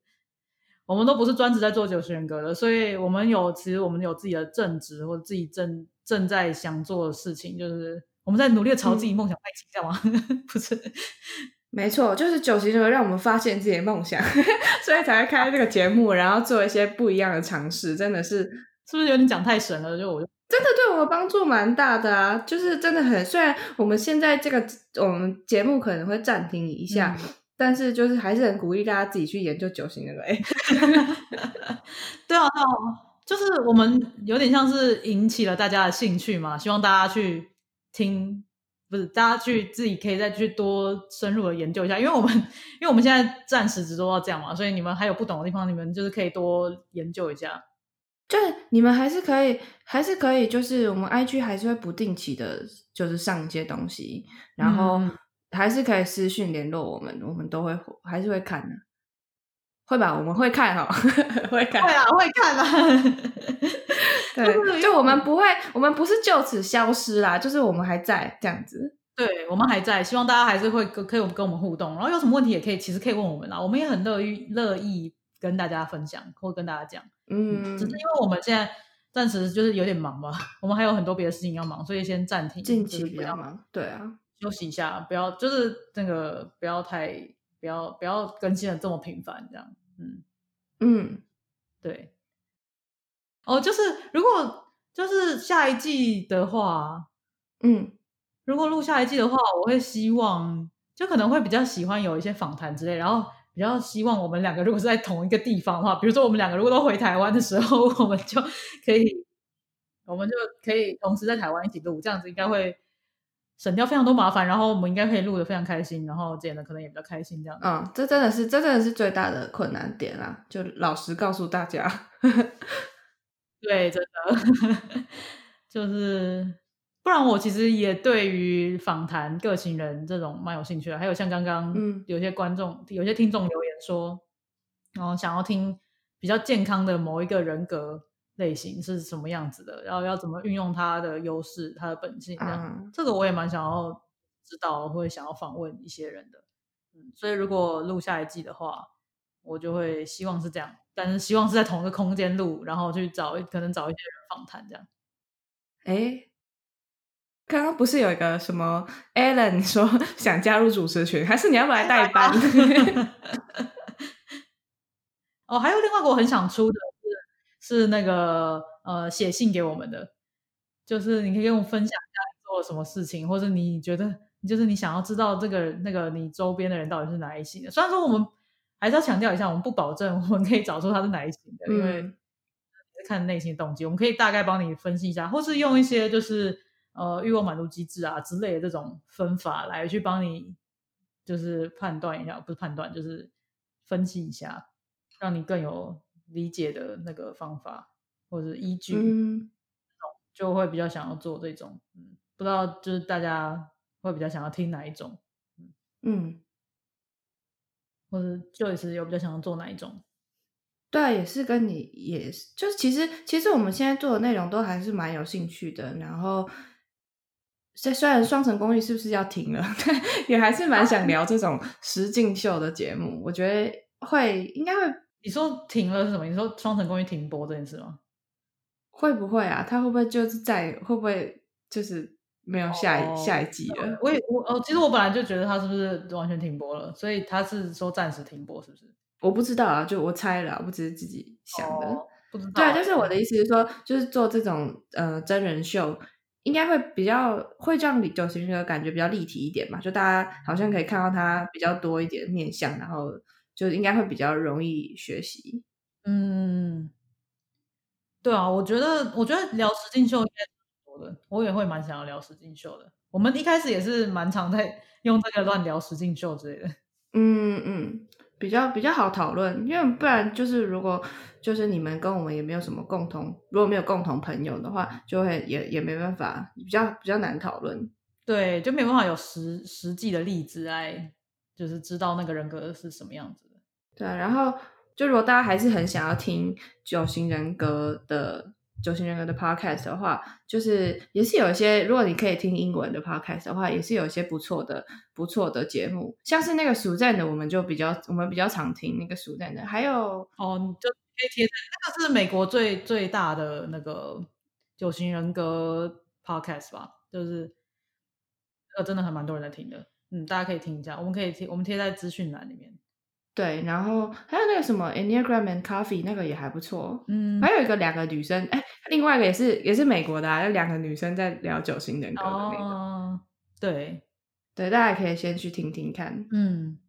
我们都不是专职在做九型人格的，所以我们有其实我们有自己的正职或者自己正正在想做的事情，就是我们在努力朝自己梦想迈进，这样吗？不是，没错，就是九型人格让我们发现自己的梦想，所以才会开这个节目，然后做一些不一样的尝试。真的是，是不是有点讲太神了？就我真的对我们帮助蛮大的啊，就是真的很。虽然我们现在这个我们节目可能会暂停一下。但是就是还是很鼓励大家自己去研究九型人 格。对啊，就是我们有点像是引起了大家的兴趣嘛，希望大家去听，不是大家去自己可以再去多深入的研究一下，因为我们因为我们现在暂时只做到这样嘛，所以你们还有不懂的地方，你们就是可以多研究一下。就是你们还是可以，还是可以，就是我们 IG 还是会不定期的，就是上一些东西，然后。还是可以私讯联络我们，我们都会还是会看的，会吧？我们会看哈，会看，会啊，会看啊。对，就我们不会，我们不是就此消失啦，就是我们还在这样子。对，我们还在，希望大家还是会可以跟我们互动，然后有什么问题也可以，其实可以问我们啦，我们也很乐意乐意跟大家分享或跟大家讲。嗯，只是因为我们现在暂时就是有点忙吧，我们还有很多别的事情要忙，所以先暂停，近期比较忙。对啊。休息一下，不要就是那个不要太不要不要更新的这么频繁，这样，嗯。嗯，对。哦，就是如果就是下一季的话，嗯，如果录下一季的话，我会希望就可能会比较喜欢有一些访谈之类，然后比较希望我们两个如果是在同一个地方的话，比如说我们两个如果都回台湾的时候，我们就可以，我们就可以同时在台湾一起录，这样子应该会省掉非常多麻烦，然后我们应该可以录的非常开心，然后剪的可能也比较开心，这样。嗯，这真的是这真的是最大的困难点啦，就老实告诉大家。对，真的 就是。不然我其实也对于访谈个性人这种蛮有兴趣的，还有像刚刚有些观众、有些听众留言说，然后想要听比较健康的某一个人格类型是什么样子的，然后要怎么运用它的优势、它的本性，这个我也蛮想要知道，会想要访问一些人的。嗯，所以如果录下一季的话，我就会希望是这样，但是希望是在同一个空间录，然后去找可能找一些人访谈这样。哎。刚刚不是有一个什么 Alan 说想加入主持群，还是你要不来代班？哦，还有另外一个我很想出的是是那个呃写信给我们的，就是你可以跟我分享一下你做了什么事情，或者你觉得就是你想要知道这个那个你周边的人到底是哪一型的。虽然说我们还是要强调一下，我们不保证我们可以找出他是哪一型的，因为看内心动机，我们可以大概帮你分析一下，或是用一些就是。呃，欲望满足机制啊之类的这种分法来去帮你，就是判断一下，不是判断，就是分析一下，让你更有理解的那个方法或者依据，嗯，就会比较想要做这种，嗯，不知道就是大家会比较想要听哪一种，嗯嗯，或者就是有比较想要做哪一种？对，也是跟你也是，就是其实其实我们现在做的内容都还是蛮有兴趣的，然后。虽虽然双层公寓是不是要停了，但也还是蛮想 聊这种实境秀的节目。我觉得会应该会。你说停了是什么？你说双城公寓停播这件事吗？会不会啊？他会不会就是在会不会就是没有下一下一季了？我也我哦，其实我本来就觉得他是不是完全停播了，所以他是说暂时停播，是不是？我不知道啊，就我猜了，我只是自己想的。不知道。对啊，就是我的意思是说，就是做这种呃真人秀。应该会比较会让九型人格感觉比较立体一点嘛，就大家好像可以看到他比较多一点面相，然后就应该会比较容易学习。嗯，对啊，我觉得我觉得聊实境秀应该多的，我也会蛮想要聊实境秀的。我们一开始也是蛮常在用这个乱聊实境秀之类的。嗯嗯。比较比较好讨论，因为不然就是如果就是你们跟我们也没有什么共同，如果没有共同朋友的话，就会也也没办法，比较比较难讨论。对，就没办法有实实际的例子来，就是知道那个人格是什么样子对，然后就如果大家还是很想要听九型人格的。九型人格的 podcast 的话，就是也是有一些，如果你可以听英文的 podcast 的话，也是有一些不错的、不错的节目，像是那个暑战的，我们就比较，我们比较常听那个暑战的。还有哦，就可以贴那个是美国最最大的那个九型人格 podcast 吧，就是呃，真的还蛮多人在听的，嗯，大家可以听一下，我们可以贴，我们贴在资讯栏里面。对，然后还有那个什么 Enneagram and Coffee 那个也还不错，嗯，还有一个两个女生，哎，另外一个也是也是美国的，啊有两个女生在聊九型人格的那个，对，对，大家可以先去听听看，嗯，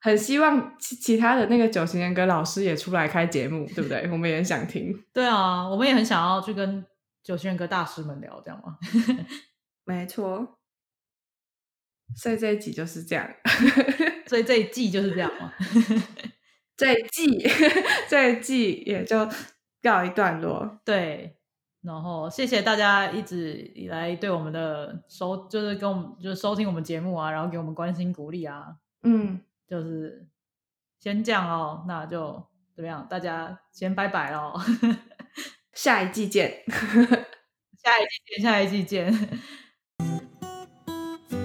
很希望其其他的那个九型人格老师也出来开节目，对不对？我们也很想听，对啊，我们也很想要去跟九型人格大师们聊，这样吗？没错。所以这一集就是这样，所以这一季就是这样嘛。这一季，这一季也就告一段落。对，然后谢谢大家一直以来对我们的收，就是跟我们就是收听我们节目啊，然后给我们关心鼓励啊。嗯，就是先这样哦，那就怎么样？大家先拜拜喽，下一季见，下一季见，下一季见。